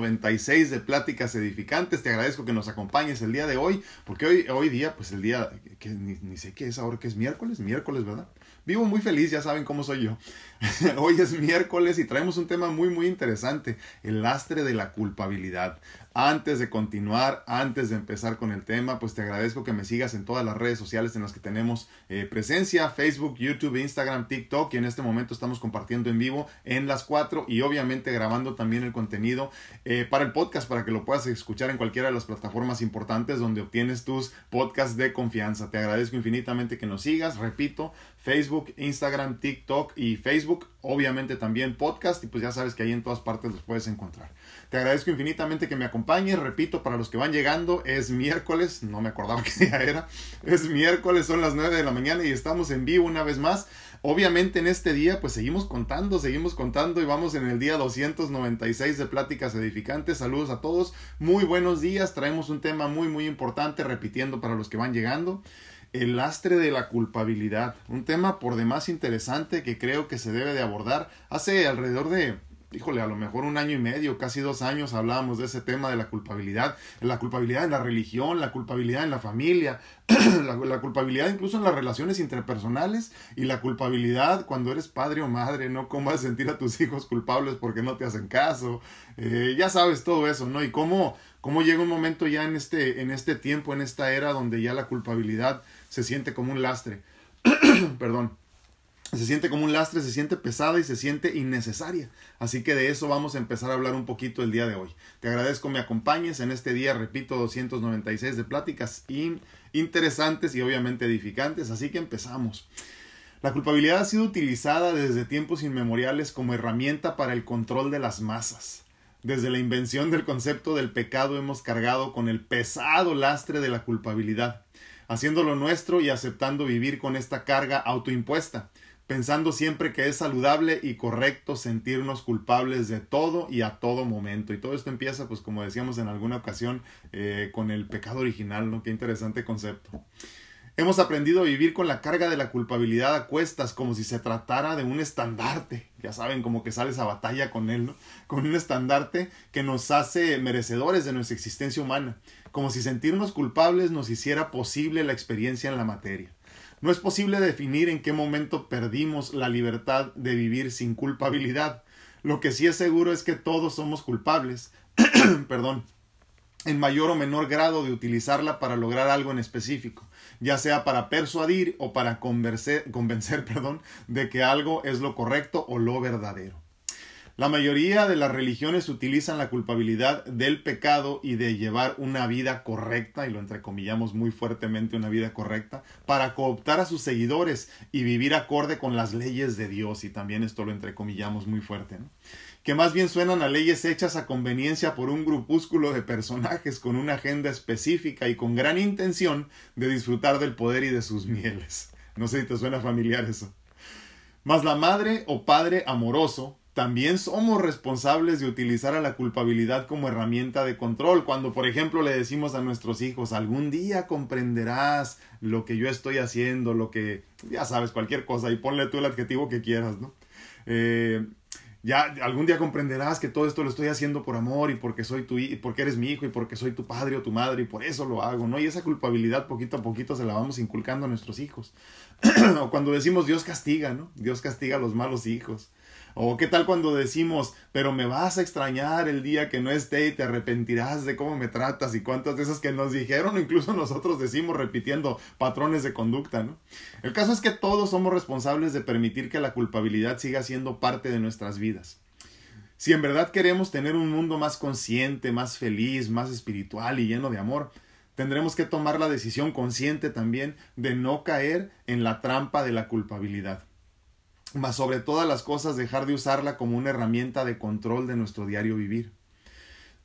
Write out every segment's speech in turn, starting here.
296 de Pláticas Edificantes. Te agradezco que nos acompañes el día de hoy, porque hoy, hoy día, pues el día, que ni, ni sé qué es ahora, que es miércoles, miércoles, ¿verdad? Vivo muy feliz, ya saben cómo soy yo. Hoy es miércoles y traemos un tema muy muy interesante, el lastre de la culpabilidad. Antes de continuar, antes de empezar con el tema, pues te agradezco que me sigas en todas las redes sociales en las que tenemos eh, presencia, Facebook, YouTube, Instagram, TikTok, y en este momento estamos compartiendo en vivo en las cuatro y obviamente grabando también el contenido eh, para el podcast, para que lo puedas escuchar en cualquiera de las plataformas importantes donde obtienes tus podcasts de confianza. Te agradezco infinitamente que nos sigas, repito, Facebook, Instagram, TikTok y Facebook, obviamente también podcast, y pues ya sabes que ahí en todas partes los puedes encontrar. Te agradezco infinitamente que me acompañes. Repito, para los que van llegando, es miércoles. No me acordaba qué día era. Es miércoles, son las 9 de la mañana y estamos en vivo una vez más. Obviamente en este día pues seguimos contando, seguimos contando y vamos en el día 296 de Pláticas Edificantes. Saludos a todos, muy buenos días, traemos un tema muy muy importante, repitiendo para los que van llegando, el lastre de la culpabilidad, un tema por demás interesante que creo que se debe de abordar. Hace alrededor de híjole, a lo mejor un año y medio, casi dos años hablábamos de ese tema de la culpabilidad, la culpabilidad en la religión, la culpabilidad en la familia, la, culpabilidad incluso en las relaciones interpersonales y la culpabilidad cuando eres padre o madre, ¿no? Cómo vas a sentir a tus hijos culpables porque no te hacen caso, eh, ya sabes todo eso, ¿no? Y cómo, cómo llega un momento ya en este, en este tiempo, en esta era donde ya la culpabilidad se siente como un lastre. Perdón se siente como un lastre, se siente pesada y se siente innecesaria. Así que de eso vamos a empezar a hablar un poquito el día de hoy. Te agradezco me acompañes en este día, repito, 296 de pláticas interesantes y obviamente edificantes. Así que empezamos. La culpabilidad ha sido utilizada desde tiempos inmemoriales como herramienta para el control de las masas. Desde la invención del concepto del pecado hemos cargado con el pesado lastre de la culpabilidad, haciéndolo nuestro y aceptando vivir con esta carga autoimpuesta pensando siempre que es saludable y correcto sentirnos culpables de todo y a todo momento. Y todo esto empieza, pues como decíamos en alguna ocasión, eh, con el pecado original, ¿no? Qué interesante concepto. Hemos aprendido a vivir con la carga de la culpabilidad a cuestas, como si se tratara de un estandarte. Ya saben, como que sales a batalla con él, ¿no? Con un estandarte que nos hace merecedores de nuestra existencia humana. Como si sentirnos culpables nos hiciera posible la experiencia en la materia. No es posible definir en qué momento perdimos la libertad de vivir sin culpabilidad. Lo que sí es seguro es que todos somos culpables, perdón, en mayor o menor grado de utilizarla para lograr algo en específico, ya sea para persuadir o para convencer, convencer perdón, de que algo es lo correcto o lo verdadero. La mayoría de las religiones utilizan la culpabilidad del pecado y de llevar una vida correcta, y lo entrecomillamos muy fuertemente, una vida correcta, para cooptar a sus seguidores y vivir acorde con las leyes de Dios, y también esto lo entrecomillamos muy fuerte. Que más bien suenan a leyes hechas a conveniencia por un grupúsculo de personajes con una agenda específica y con gran intención de disfrutar del poder y de sus mieles. No sé si te suena familiar eso. Mas la madre o padre amoroso también somos responsables de utilizar a la culpabilidad como herramienta de control. Cuando, por ejemplo, le decimos a nuestros hijos, algún día comprenderás lo que yo estoy haciendo, lo que, ya sabes, cualquier cosa, y ponle tú el adjetivo que quieras, ¿no? Eh, ya algún día comprenderás que todo esto lo estoy haciendo por amor y porque soy tu porque eres mi hijo y porque soy tu padre o tu madre y por eso lo hago, ¿no? Y esa culpabilidad poquito a poquito se la vamos inculcando a nuestros hijos. o cuando decimos Dios castiga, ¿no? Dios castiga a los malos hijos. O qué tal cuando decimos, pero me vas a extrañar el día que no esté y te arrepentirás de cómo me tratas y cuántas de esas que nos dijeron, incluso nosotros decimos repitiendo patrones de conducta, ¿no? El caso es que todos somos responsables de permitir que la culpabilidad siga siendo parte de nuestras vidas. Si en verdad queremos tener un mundo más consciente, más feliz, más espiritual y lleno de amor, tendremos que tomar la decisión consciente también de no caer en la trampa de la culpabilidad mas sobre todas las cosas dejar de usarla como una herramienta de control de nuestro diario vivir.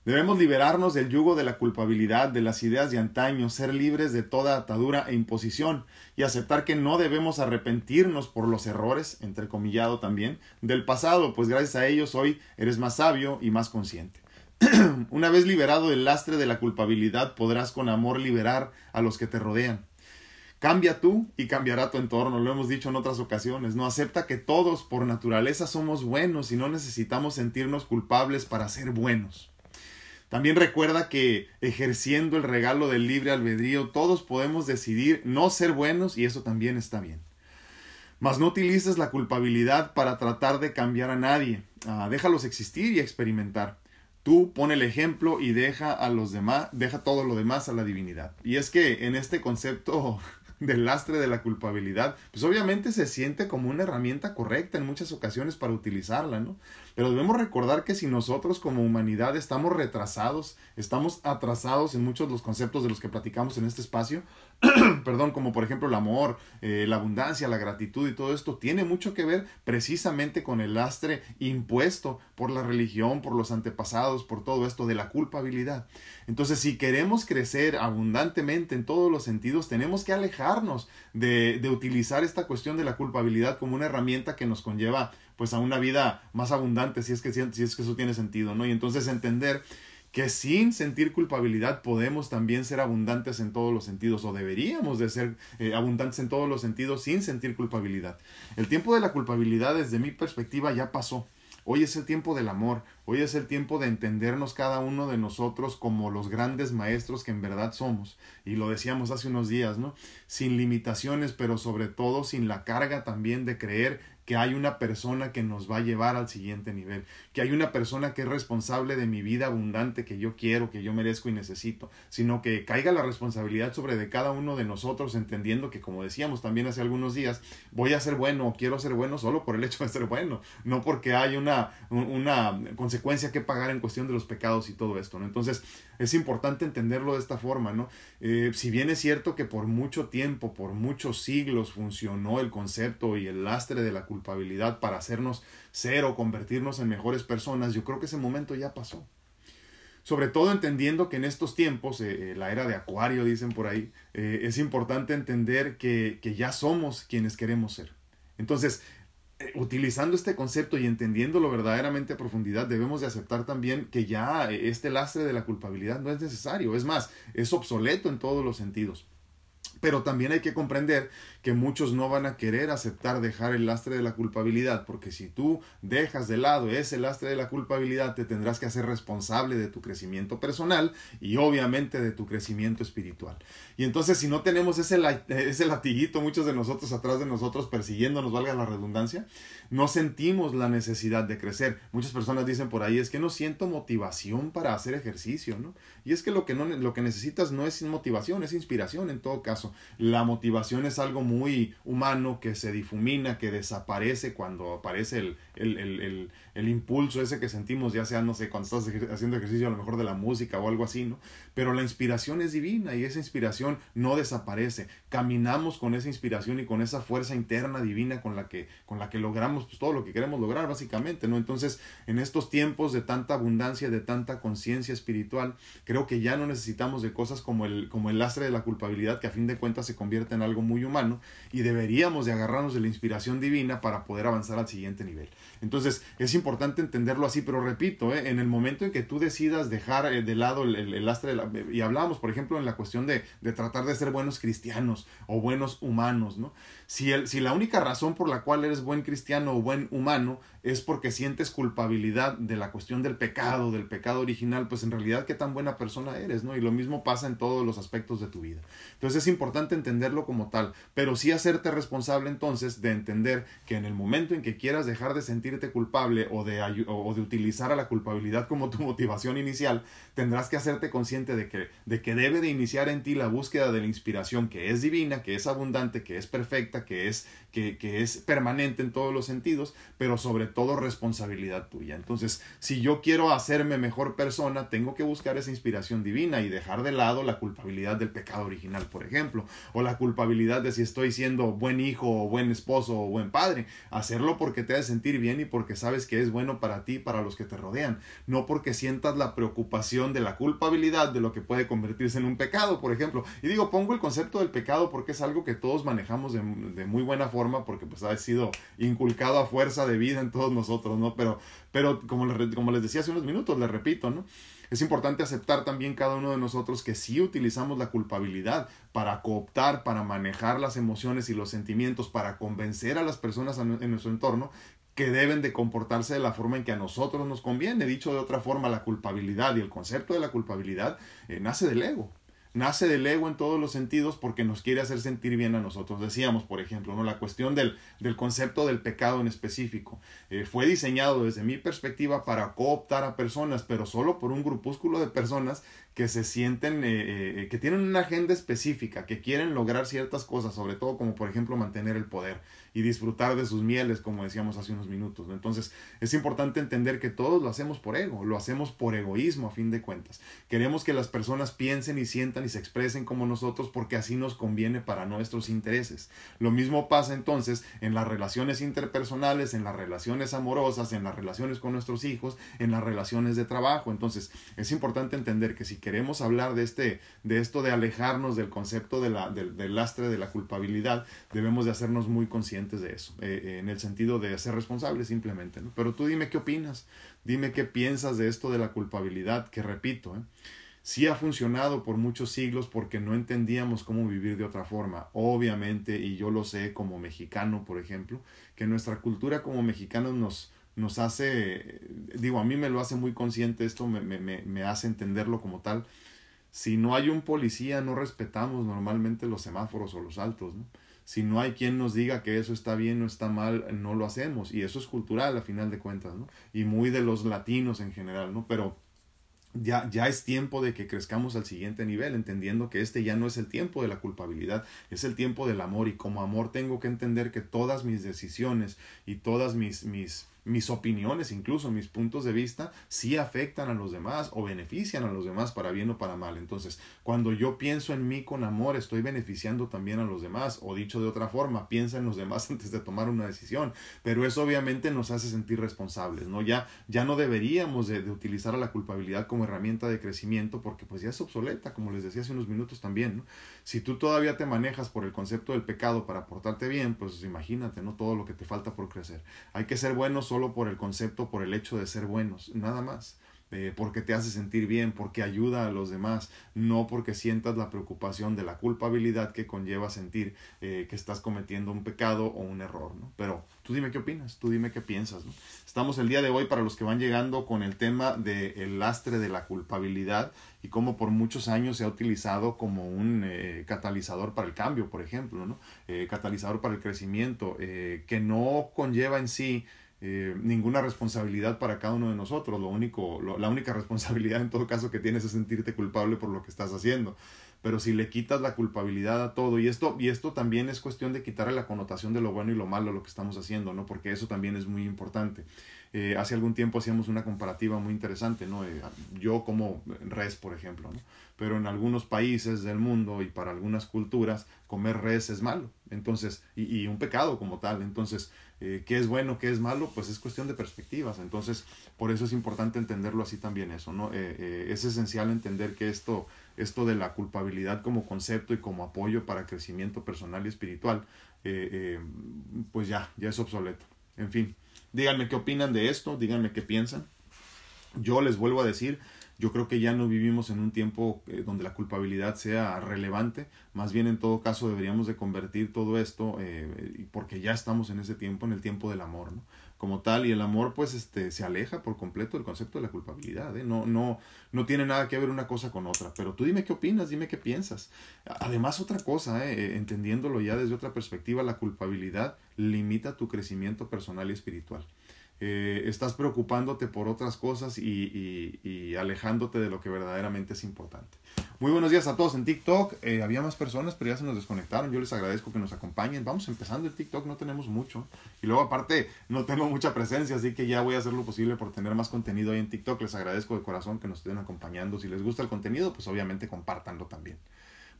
Debemos liberarnos del yugo de la culpabilidad, de las ideas de antaño, ser libres de toda atadura e imposición y aceptar que no debemos arrepentirnos por los errores, entrecomillado también, del pasado, pues gracias a ellos hoy eres más sabio y más consciente. Una vez liberado del lastre de la culpabilidad, podrás con amor liberar a los que te rodean. Cambia tú y cambiará tu entorno, lo hemos dicho en otras ocasiones. No acepta que todos por naturaleza somos buenos y no necesitamos sentirnos culpables para ser buenos. También recuerda que ejerciendo el regalo del libre albedrío, todos podemos decidir no ser buenos y eso también está bien. Mas no utilices la culpabilidad para tratar de cambiar a nadie. Ah, déjalos existir y experimentar. Tú pon el ejemplo y deja a los demás, deja todo lo demás a la divinidad. Y es que en este concepto del lastre de la culpabilidad, pues obviamente se siente como una herramienta correcta en muchas ocasiones para utilizarla, ¿no? Pero debemos recordar que si nosotros como humanidad estamos retrasados, estamos atrasados en muchos de los conceptos de los que platicamos en este espacio, perdón, como por ejemplo el amor, eh, la abundancia, la gratitud y todo esto, tiene mucho que ver precisamente con el lastre impuesto por la religión, por los antepasados, por todo esto de la culpabilidad. Entonces, si queremos crecer abundantemente en todos los sentidos, tenemos que alejarnos de, de utilizar esta cuestión de la culpabilidad como una herramienta que nos conlleva pues a una vida más abundante, si es que, si es que eso tiene sentido, ¿no? Y entonces entender que sin sentir culpabilidad podemos también ser abundantes en todos los sentidos o deberíamos de ser eh, abundantes en todos los sentidos sin sentir culpabilidad. El tiempo de la culpabilidad desde mi perspectiva ya pasó. Hoy es el tiempo del amor, hoy es el tiempo de entendernos cada uno de nosotros como los grandes maestros que en verdad somos. Y lo decíamos hace unos días, ¿no? Sin limitaciones, pero sobre todo sin la carga también de creer que hay una persona que nos va a llevar al siguiente nivel, que hay una persona que es responsable de mi vida abundante que yo quiero, que yo merezco y necesito, sino que caiga la responsabilidad sobre de cada uno de nosotros, entendiendo que, como decíamos también hace algunos días, voy a ser bueno o quiero ser bueno solo por el hecho de ser bueno, no porque hay una, una consecuencia que pagar en cuestión de los pecados y todo esto, ¿no? Entonces, es importante entenderlo de esta forma, ¿no? Eh, si bien es cierto que por mucho tiempo, por muchos siglos funcionó el concepto y el lastre de la culpabilidad para hacernos ser o convertirnos en mejores personas, yo creo que ese momento ya pasó. Sobre todo entendiendo que en estos tiempos, eh, eh, la era de Acuario, dicen por ahí, es importante entender que, que ya somos quienes queremos ser. Entonces, eh, utilizando este concepto y entendiéndolo verdaderamente a profundidad, debemos de aceptar también que ya eh, este lastre de la culpabilidad no es necesario, es más, es obsoleto en todos los sentidos. Pero también hay que comprender que muchos no van a querer aceptar dejar el lastre de la culpabilidad, porque si tú dejas de lado ese lastre de la culpabilidad, te tendrás que hacer responsable de tu crecimiento personal y obviamente de tu crecimiento espiritual. Y entonces si no tenemos ese, ese latiguito, muchos de nosotros atrás de nosotros persiguiéndonos, valga la redundancia, no sentimos la necesidad de crecer. Muchas personas dicen por ahí, es que no siento motivación para hacer ejercicio, ¿no? Y es que lo que, no, lo que necesitas no es motivación, es inspiración en todo caso. La motivación es algo muy humano que se difumina, que desaparece cuando aparece el, el, el, el, impulso ese que sentimos, ya sea, no sé, cuando estás haciendo ejercicio a lo mejor de la música o algo así, ¿no? Pero la inspiración es divina y esa inspiración no desaparece. Caminamos con esa inspiración y con esa fuerza interna divina con la que, con la que logramos pues, todo lo que queremos lograr, básicamente, ¿no? Entonces, en estos tiempos de tanta abundancia, de tanta conciencia espiritual, creo que ya no necesitamos de cosas como el, como el lastre de la culpabilidad, que a fin de cuentas se convierte en algo muy humano, y deberíamos de agarrarnos de la inspiración divina para poder avanzar al siguiente nivel. Entonces es importante entenderlo así, pero repito, ¿eh? en el momento en que tú decidas dejar eh, de lado el, lastre, de la, y hablábamos por ejemplo en la cuestión de, de, tratar de ser buenos cristianos o buenos humanos, ¿no? Si, el, si la única razón por la cual eres buen cristiano o buen humano es porque sientes culpabilidad de la cuestión del pecado, del pecado original, pues en realidad qué tan buena persona eres, ¿no? Y lo mismo pasa en todos los aspectos de tu vida. Entonces es importante entenderlo como tal, pero sí hacerte responsable entonces de entender que en el momento en que quieras dejar de sentirte culpable o de, o de utilizar a la culpabilidad como tu motivación inicial, tendrás que hacerte consciente de que, de que debe de iniciar en ti la búsqueda de la inspiración que es divina, que es abundante, que es perfecta, que es, que, que es permanente en todos los sentidos, pero sobre todo responsabilidad tuya. Entonces, si yo quiero hacerme mejor persona, tengo que buscar esa inspiración divina y dejar de lado la culpabilidad del pecado original, por ejemplo, o la culpabilidad de si estoy siendo buen hijo o buen esposo o buen padre. Hacerlo porque te hace sentir bien y porque sabes que es bueno para ti y para los que te rodean, no porque sientas la preocupación de la culpabilidad de lo que puede convertirse en un pecado, por ejemplo. Y digo, pongo el concepto del pecado porque es algo que todos manejamos de, de muy buena forma porque pues ha sido inculcado a fuerza de vida en todo nosotros, ¿no? Pero, pero como, les, como les decía hace unos minutos, les repito, ¿no? Es importante aceptar también cada uno de nosotros que sí utilizamos la culpabilidad para cooptar, para manejar las emociones y los sentimientos, para convencer a las personas en nuestro entorno que deben de comportarse de la forma en que a nosotros nos conviene. Dicho de otra forma, la culpabilidad y el concepto de la culpabilidad eh, nace del ego nace del ego en todos los sentidos porque nos quiere hacer sentir bien a nosotros. Decíamos, por ejemplo, ¿no? la cuestión del, del concepto del pecado en específico. Eh, fue diseñado desde mi perspectiva para cooptar a personas, pero solo por un grupúsculo de personas que se sienten, eh, eh, que tienen una agenda específica, que quieren lograr ciertas cosas, sobre todo como por ejemplo mantener el poder y disfrutar de sus mieles, como decíamos hace unos minutos. Entonces es importante entender que todos lo hacemos por ego, lo hacemos por egoísmo a fin de cuentas. Queremos que las personas piensen y sientan y se expresen como nosotros porque así nos conviene para nuestros intereses. Lo mismo pasa entonces en las relaciones interpersonales, en las relaciones amorosas, en las relaciones con nuestros hijos, en las relaciones de trabajo. Entonces es importante entender que si queremos hablar de, este, de esto de alejarnos del concepto de la, del, del lastre de la culpabilidad, debemos de hacernos muy conscientes de eso, eh, eh, en el sentido de ser responsables simplemente. ¿no? Pero tú dime qué opinas, dime qué piensas de esto de la culpabilidad, que repito, ¿eh? sí ha funcionado por muchos siglos porque no entendíamos cómo vivir de otra forma. Obviamente, y yo lo sé como mexicano, por ejemplo, que nuestra cultura como mexicanos nos, nos hace, digo, a mí me lo hace muy consciente esto, me, me, me hace entenderlo como tal. Si no hay un policía, no respetamos normalmente los semáforos o los altos, ¿no? Si no hay quien nos diga que eso está bien o está mal, no lo hacemos. Y eso es cultural a final de cuentas, ¿no? Y muy de los latinos en general, ¿no? Pero ya, ya es tiempo de que crezcamos al siguiente nivel, entendiendo que este ya no es el tiempo de la culpabilidad, es el tiempo del amor. Y como amor tengo que entender que todas mis decisiones y todas mis, mis mis opiniones, incluso mis puntos de vista, sí afectan a los demás o benefician a los demás para bien o para mal. Entonces, cuando yo pienso en mí con amor, estoy beneficiando también a los demás. O dicho de otra forma, piensa en los demás antes de tomar una decisión. Pero eso obviamente nos hace sentir responsables, ¿no? Ya, ya no deberíamos de, utilizar a la culpabilidad como herramienta de crecimiento porque pues ya es obsoleta, como les decía hace unos minutos también, ¿no? Si tú todavía te manejas por el concepto del pecado para portarte bien, pues imagínate, ¿no? Todo lo que te falta por crecer. Hay que ser buenos solo por el concepto, por el hecho de ser buenos, nada más. Eh, porque te hace sentir bien, porque ayuda a los demás, no porque sientas la preocupación de la culpabilidad que conlleva sentir eh, que estás cometiendo un pecado o un error, ¿no? Pero tú dime qué opinas, tú dime qué piensas, ¿no? Estamos el día de hoy para los que van llegando con el tema del lastre de la culpabilidad y cómo por muchos años se ha utilizado como un eh, catalizador para el cambio, por ejemplo, ¿no? catalizador para el crecimiento, que no conlleva en sí eh, ninguna responsabilidad para cada uno de nosotros. Lo único, la única responsabilidad en todo caso que tienes es sentirte culpable por lo que estás haciendo. Pero si le quitas la culpabilidad a todo, y esto, y esto también es cuestión de quitarle la connotación de lo bueno y lo malo a lo que estamos haciendo, ¿no? Porque eso también es muy importante. Eh, hace algún tiempo hacíamos una comparativa muy interesante, ¿no? Eh, yo como res, por ejemplo, ¿no? Pero en algunos países del mundo y para algunas culturas, comer res es malo. Entonces, y, y un pecado como tal. Entonces, eh, qué es bueno, qué es malo, pues es cuestión de perspectivas. Entonces, por eso es importante entenderlo así también eso, ¿no? Es esencial entender que esto, esto de la culpabilidad como concepto y como apoyo para crecimiento personal y espiritual, pues ya, ya es obsoleto. En fin, díganme qué opinan de esto, díganme qué piensan. Yo les vuelvo a decir, yo creo que ya no vivimos en un tiempo eh, donde la culpabilidad sea relevante, más bien en todo caso deberíamos de convertir todo esto, eh, porque ya estamos en ese tiempo, en el tiempo del amor, ¿no? Como tal, y el amor pues este, se aleja por completo del concepto de la culpabilidad, ¿eh? no, no, no tiene nada que ver una cosa con otra, pero tú dime qué opinas, dime qué piensas. Además, otra cosa, ¿eh? entendiéndolo ya desde otra perspectiva, la culpabilidad limita tu crecimiento personal y espiritual. Eh, estás preocupándote por otras cosas y, y, alejándote de lo que verdaderamente es importante. Muy buenos días a todos en TikTok. Eh, había más personas, pero ya se nos desconectaron. Yo les agradezco que nos acompañen. Vamos empezando el TikTok, no tenemos mucho. Y luego aparte no tengo mucha presencia, así que ya voy a hacer lo posible por tener más contenido ahí en TikTok. Les agradezco de corazón que nos estén acompañando. Si les gusta el contenido, pues obviamente compártanlo también.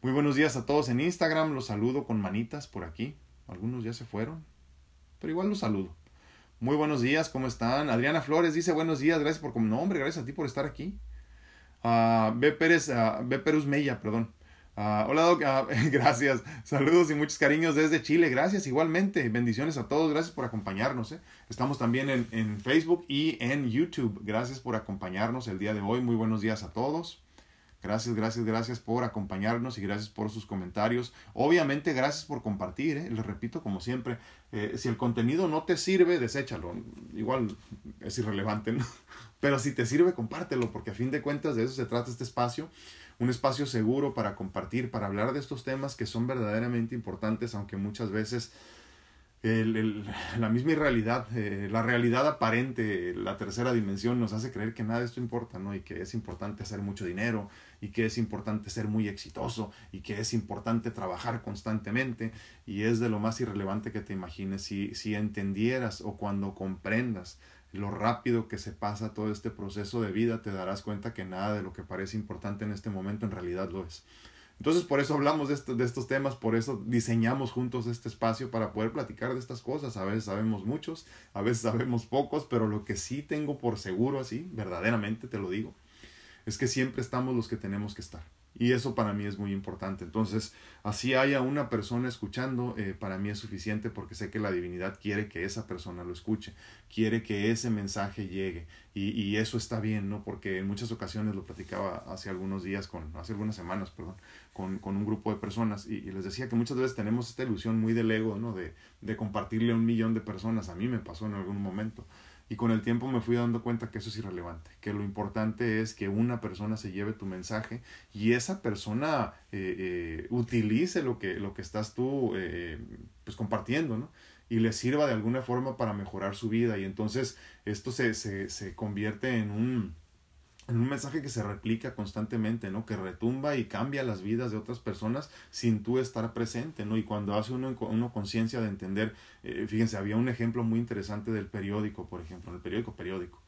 Muy buenos días a todos en Instagram. Los saludo con manitas por aquí. Algunos ya se fueron, pero igual los saludo. Muy buenos días, ¿cómo están? Adriana Flores dice buenos días, gracias por como nombre, gracias a ti por estar aquí. Uh, B. Pérez, uh, B. Perus Mella, perdón. Uh, hola Doc, gracias. Saludos y muchos cariños desde Chile. Gracias igualmente. Bendiciones a todos. Gracias por acompañarnos. ¿eh? Estamos también en, en, Facebook y en YouTube. Gracias por acompañarnos el día de hoy. Muy buenos días a todos. Gracias, gracias, gracias por acompañarnos y gracias por sus comentarios. Obviamente, gracias por compartir. ¿eh? Les repito, como siempre, eh, si el contenido no te sirve, deséchalo. Igual es irrelevante, ¿no? Pero si te sirve, compártelo, porque a fin de cuentas de eso se trata este espacio. Un espacio seguro para compartir, para hablar de estos temas que son verdaderamente importantes, aunque muchas veces la misma irrealidad, eh, la realidad aparente, la tercera dimensión nos hace creer que nada de esto importa, ¿no? Y que es importante hacer mucho dinero, y que es importante ser muy exitoso, y que es importante trabajar constantemente, y es de lo más irrelevante que te imagines. Si, si entendieras o cuando comprendas lo rápido que se pasa todo este proceso de vida, te darás cuenta que nada de lo que parece importante en este momento en realidad lo es. Entonces por eso hablamos de, de estos temas, por eso diseñamos juntos este espacio para poder platicar de estas cosas. A veces sabemos muchos, a veces sabemos pocos, pero lo que sí tengo por seguro así, verdaderamente te lo digo, es que siempre estamos los que tenemos que estar. Y eso para mí es muy importante. Entonces, así haya una persona escuchando, eh, para mí es suficiente porque sé que la divinidad quiere que esa persona lo escuche, quiere que ese mensaje llegue. Y, y eso está bien, ¿no? Porque en muchas ocasiones lo platicaba hace algunos días, con, hace algunas semanas, perdón, con, con un grupo de personas y, y, les decía que muchas veces tenemos esta ilusión muy del ego, ¿no? De, de compartirle a un millón de personas. A mí me pasó en algún momento. Y con el tiempo me fui dando cuenta que eso es irrelevante, que lo importante es que una persona se lleve tu mensaje y esa persona eh, eh, utilice lo que, lo que estás tú eh, pues compartiendo, ¿no? Y le sirva de alguna forma para mejorar su vida y entonces esto se, se, se convierte en un, en un mensaje que se replica constantemente, ¿no? Que retumba y cambia las vidas de otras personas sin tú estar presente, ¿no? Y cuando hace uno, uno conciencia de entender, eh, fíjense, había un ejemplo muy interesante del periódico, por ejemplo, el periódico periódico,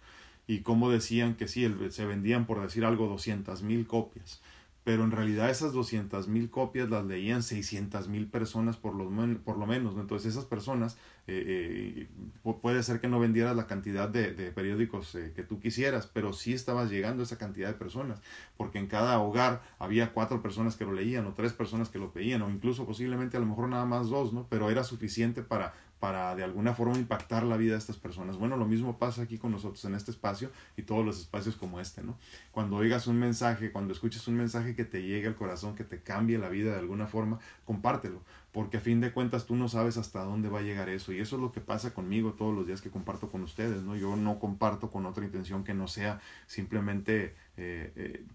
y cómo decían que sí, se vendían, por decir algo, 200 mil copias, pero en realidad esas 200 mil copias las leían 600 mil personas por lo, por lo menos, ¿no? Entonces esas personas eh, eh, puede ser que no vendieras la cantidad de, de periódicos eh, que tú quisieras, pero sí estabas llegando esa cantidad de personas, porque en cada hogar había cuatro personas que lo leían o tres personas que lo veían o incluso posiblemente a lo mejor nada más dos, ¿no? Pero era suficiente para para de alguna forma impactar la vida de estas personas. Bueno, lo mismo pasa aquí con nosotros en este espacio y todos los espacios como este, ¿no? Cuando oigas un mensaje, cuando escuches un mensaje que te llegue al corazón, que te cambie la vida de alguna forma, compártelo porque a fin de cuentas tú no sabes hasta dónde va a llegar eso y eso es lo que pasa conmigo todos los días que comparto con ustedes, ¿no? Yo no comparto con otra intención que no sea simplemente, eh, eh,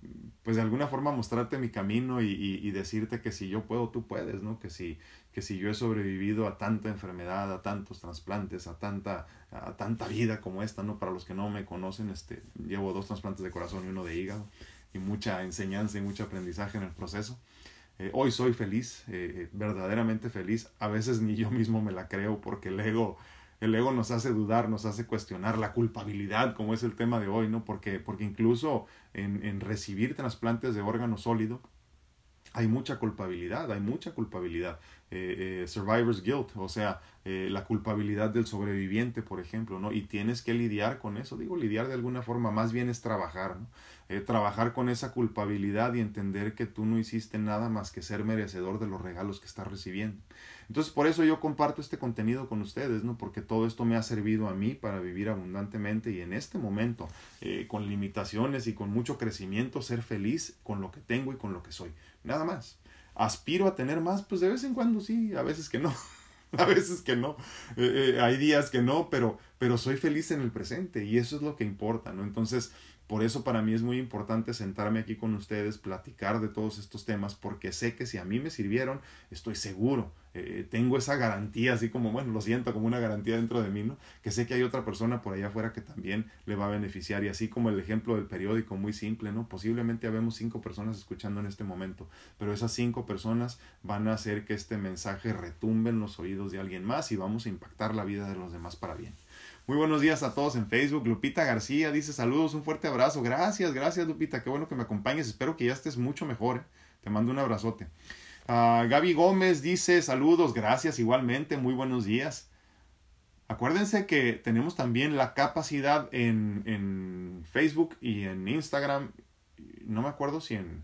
pues de alguna forma mostrarte mi camino y, y, y, decirte que si yo puedo, tú puedes, ¿no? Que si, que si yo he sobrevivido a tanta enfermedad, a tantos trasplantes, a tanta, a tanta vida como esta, ¿no? Para los que no me conocen, este, llevo dos trasplantes de corazón y uno de hígado y mucha enseñanza y mucho aprendizaje en el proceso. Eh, hoy soy feliz, eh, eh, verdaderamente feliz. A veces ni yo mismo me la creo porque el ego, el ego nos hace dudar, nos hace cuestionar la culpabilidad, como es el tema de hoy, ¿no? Porque, porque incluso en, en recibir trasplantes de órgano sólido, hay mucha culpabilidad, hay mucha culpabilidad. Eh, eh, survivor's guilt, o sea, eh, la culpabilidad del sobreviviente, por ejemplo, ¿no? Y tienes que lidiar con eso, digo, lidiar de alguna forma, más bien es trabajar, ¿no? trabajar con esa culpabilidad y entender que tú no hiciste nada más que ser merecedor de los regalos que estás recibiendo. Entonces, por eso yo comparto este contenido con ustedes, ¿no? Porque todo esto me ha servido a mí para vivir abundantemente y en este momento, con limitaciones y con mucho crecimiento, ser feliz con lo que tengo y con lo que soy. Nada más. ¿Aspiro a tener más? Pues de vez en cuando sí, a veces que no. a veces que no. Eh, eh, hay días que no, pero, pero soy feliz en el presente y eso es lo que importa, ¿no? Entonces, por eso para mí es muy importante sentarme aquí con ustedes, platicar de todos estos temas, porque sé que si a mí me sirvieron, estoy seguro, eh, tengo esa garantía, así como, bueno, lo siento como una garantía dentro de mí, ¿no? Que sé que hay otra persona por allá afuera que también le va a beneficiar. Y así como el ejemplo del periódico, muy simple, ¿no? Posiblemente habemos cinco personas escuchando en este momento, pero esas cinco personas van a hacer que este mensaje retumbe en los oídos de alguien más y vamos a impactar la vida de los demás para bien. Muy buenos días a todos en Facebook. Lupita García dice saludos, un fuerte abrazo. Gracias, gracias Lupita, qué bueno que me acompañes. Espero que ya estés mucho mejor. ¿eh? Te mando un abrazote. Uh, Gaby Gómez dice saludos, gracias igualmente, muy buenos días. Acuérdense que tenemos también la capacidad en, en Facebook y en Instagram. No me acuerdo si en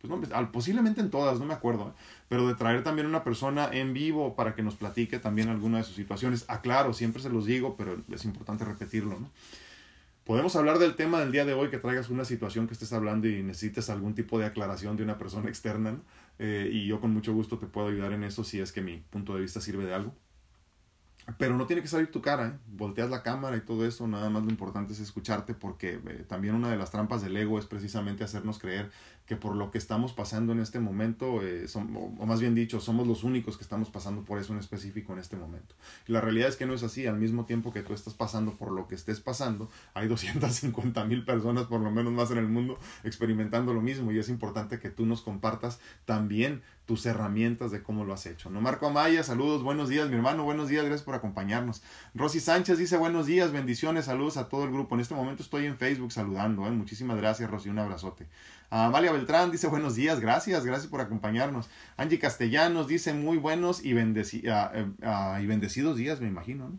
pues no, posiblemente en todas, no me acuerdo, ¿eh? Pero de traer también una persona en vivo para que nos platique también alguna de sus situaciones. Aclaro, siempre se los digo, pero es importante repetirlo, ¿no? Podemos hablar del tema del día de hoy, que traigas una situación que estés hablando y necesites algún tipo de aclaración de una persona externa, eh, y yo con mucho gusto te puedo ayudar en eso si es que mi punto de vista sirve de algo. Pero no tiene que salir tu cara, ¿eh? volteas la cámara y todo eso, nada más lo importante es escucharte porque eh, también una de las trampas del ego es precisamente hacernos creer que por lo que estamos pasando en este momento, eh, o más bien dicho, somos los únicos que estamos pasando por eso en específico en este momento. Y la realidad es que no es así, al mismo tiempo que tú estás pasando por lo que estés pasando, hay 250 mil personas por lo menos más en el mundo experimentando lo mismo y es importante que tú nos compartas también tus herramientas de cómo lo has hecho. ¿no? Marco Amaya, saludos, buenos días, mi hermano, buenos días, gracias por acompañarnos. Rosy Sánchez dice buenos días, bendiciones, saludos a todo el grupo. En este momento estoy en Facebook saludando, ¿eh? muchísimas gracias, Rosy, un abrazote. Amalia Beltrán dice buenos días, gracias, gracias por acompañarnos. Angie Castellanos dice muy buenos y, ah, eh, ah, y bendecidos días, me imagino. ¿no?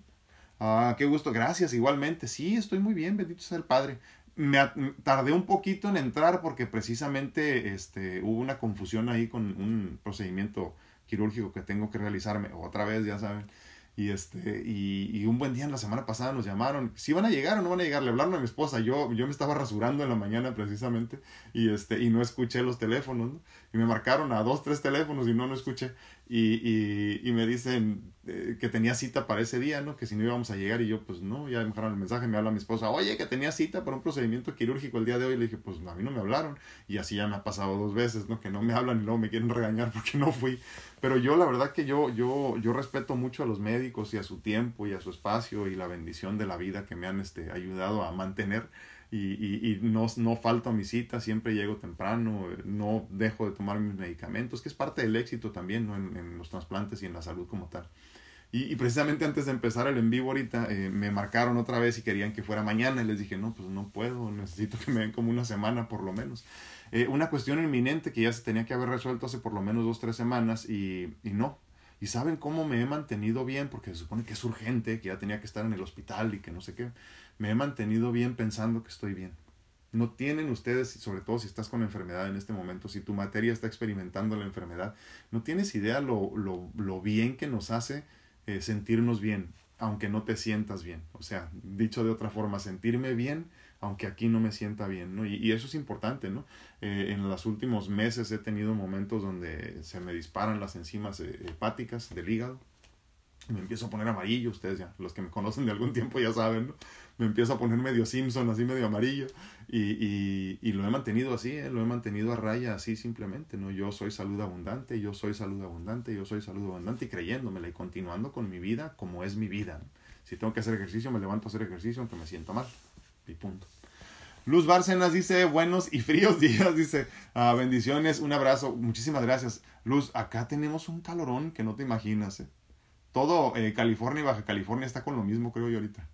Ah, qué gusto, gracias, igualmente. Sí, estoy muy bien, bendito sea el Padre. Me tardé un poquito en entrar porque precisamente este, hubo una confusión ahí con un procedimiento quirúrgico que tengo que realizarme otra vez, ya saben. Y, este, y, un buen día la semana pasada nos llamaron. Si van a llegar o no van a llegar, le hablaron a mi esposa. Yo, yo me estaba rasurando en la mañana precisamente y, este, y no escuché los teléfonos. Y me marcaron a dos, tres teléfonos y no, no escuché. Y, y, y me dicen, eh, que tenía cita para ese día, ¿no? Que si no íbamos a llegar y yo, pues no, ya me dejaron el mensaje, me habla mi esposa, oye, que tenía cita para un procedimiento quirúrgico el día de hoy. Le dije, pues a mí no me hablaron. Y así ya me ha pasado dos veces, ¿no? Que no me hablan y luego me quieren regañar porque no fui. Pero yo, la verdad que yo, yo, yo respeto mucho a los médicos y a su tiempo y a su espacio y la bendición de la vida que me han este, ayudado a mantener. Y, y, y, no, no falto a mi cita, siempre llego temprano, no dejo de tomar mis medicamentos, que es parte del éxito también ¿no? en, en los trasplantes y en la salud como tal. Y, precisamente antes de empezar el en vivo ahorita, eh, me marcaron otra vez y querían que fuera mañana. Y les dije, no, pues no puedo, necesito que me den como una semana por lo menos. Eh, una cuestión inminente que ya se tenía que haber resuelto hace por lo menos dos, tres semanas y, y no. Y saben cómo me he mantenido bien, porque se supone que es urgente, que ya tenía que estar en el hospital y que no sé qué. Me he mantenido bien pensando que estoy bien. No tienen ustedes, sobre todo si estás con enfermedad en este momento, si tu materia está experimentando la enfermedad, no tienes idea lo, lo, lo bien que nos hace eh, sentirnos bien, aunque no te sientas bien. O sea, dicho de otra forma, sentirme bien, aunque aquí no me sienta bien, ¿no? Y, eso es importante, ¿no? Eh, en los últimos meses he tenido momentos donde se me disparan las enzimas eh, hepáticas del hígado. Me empiezo a poner amarillo, ustedes ya, los que me conocen de algún tiempo ya saben, ¿no? Me empiezo a poner medio Simpson, así medio amarillo. Y, y, y lo he mantenido así, ¿eh? lo he mantenido a raya así simplemente, ¿no? Yo soy salud abundante, yo soy salud abundante, yo soy salud abundante y creyéndomela y continuando con mi vida como es mi vida. Si tengo que hacer ejercicio, me levanto a hacer ejercicio aunque me siento mal. Y punto. Luz Bárcenas dice buenos y fríos días, dice ah, bendiciones, un abrazo, muchísimas gracias. Luz, acá tenemos un calorón que no te imaginas. ¿eh? Todo eh, California y Baja California está con lo mismo, creo yo ahorita.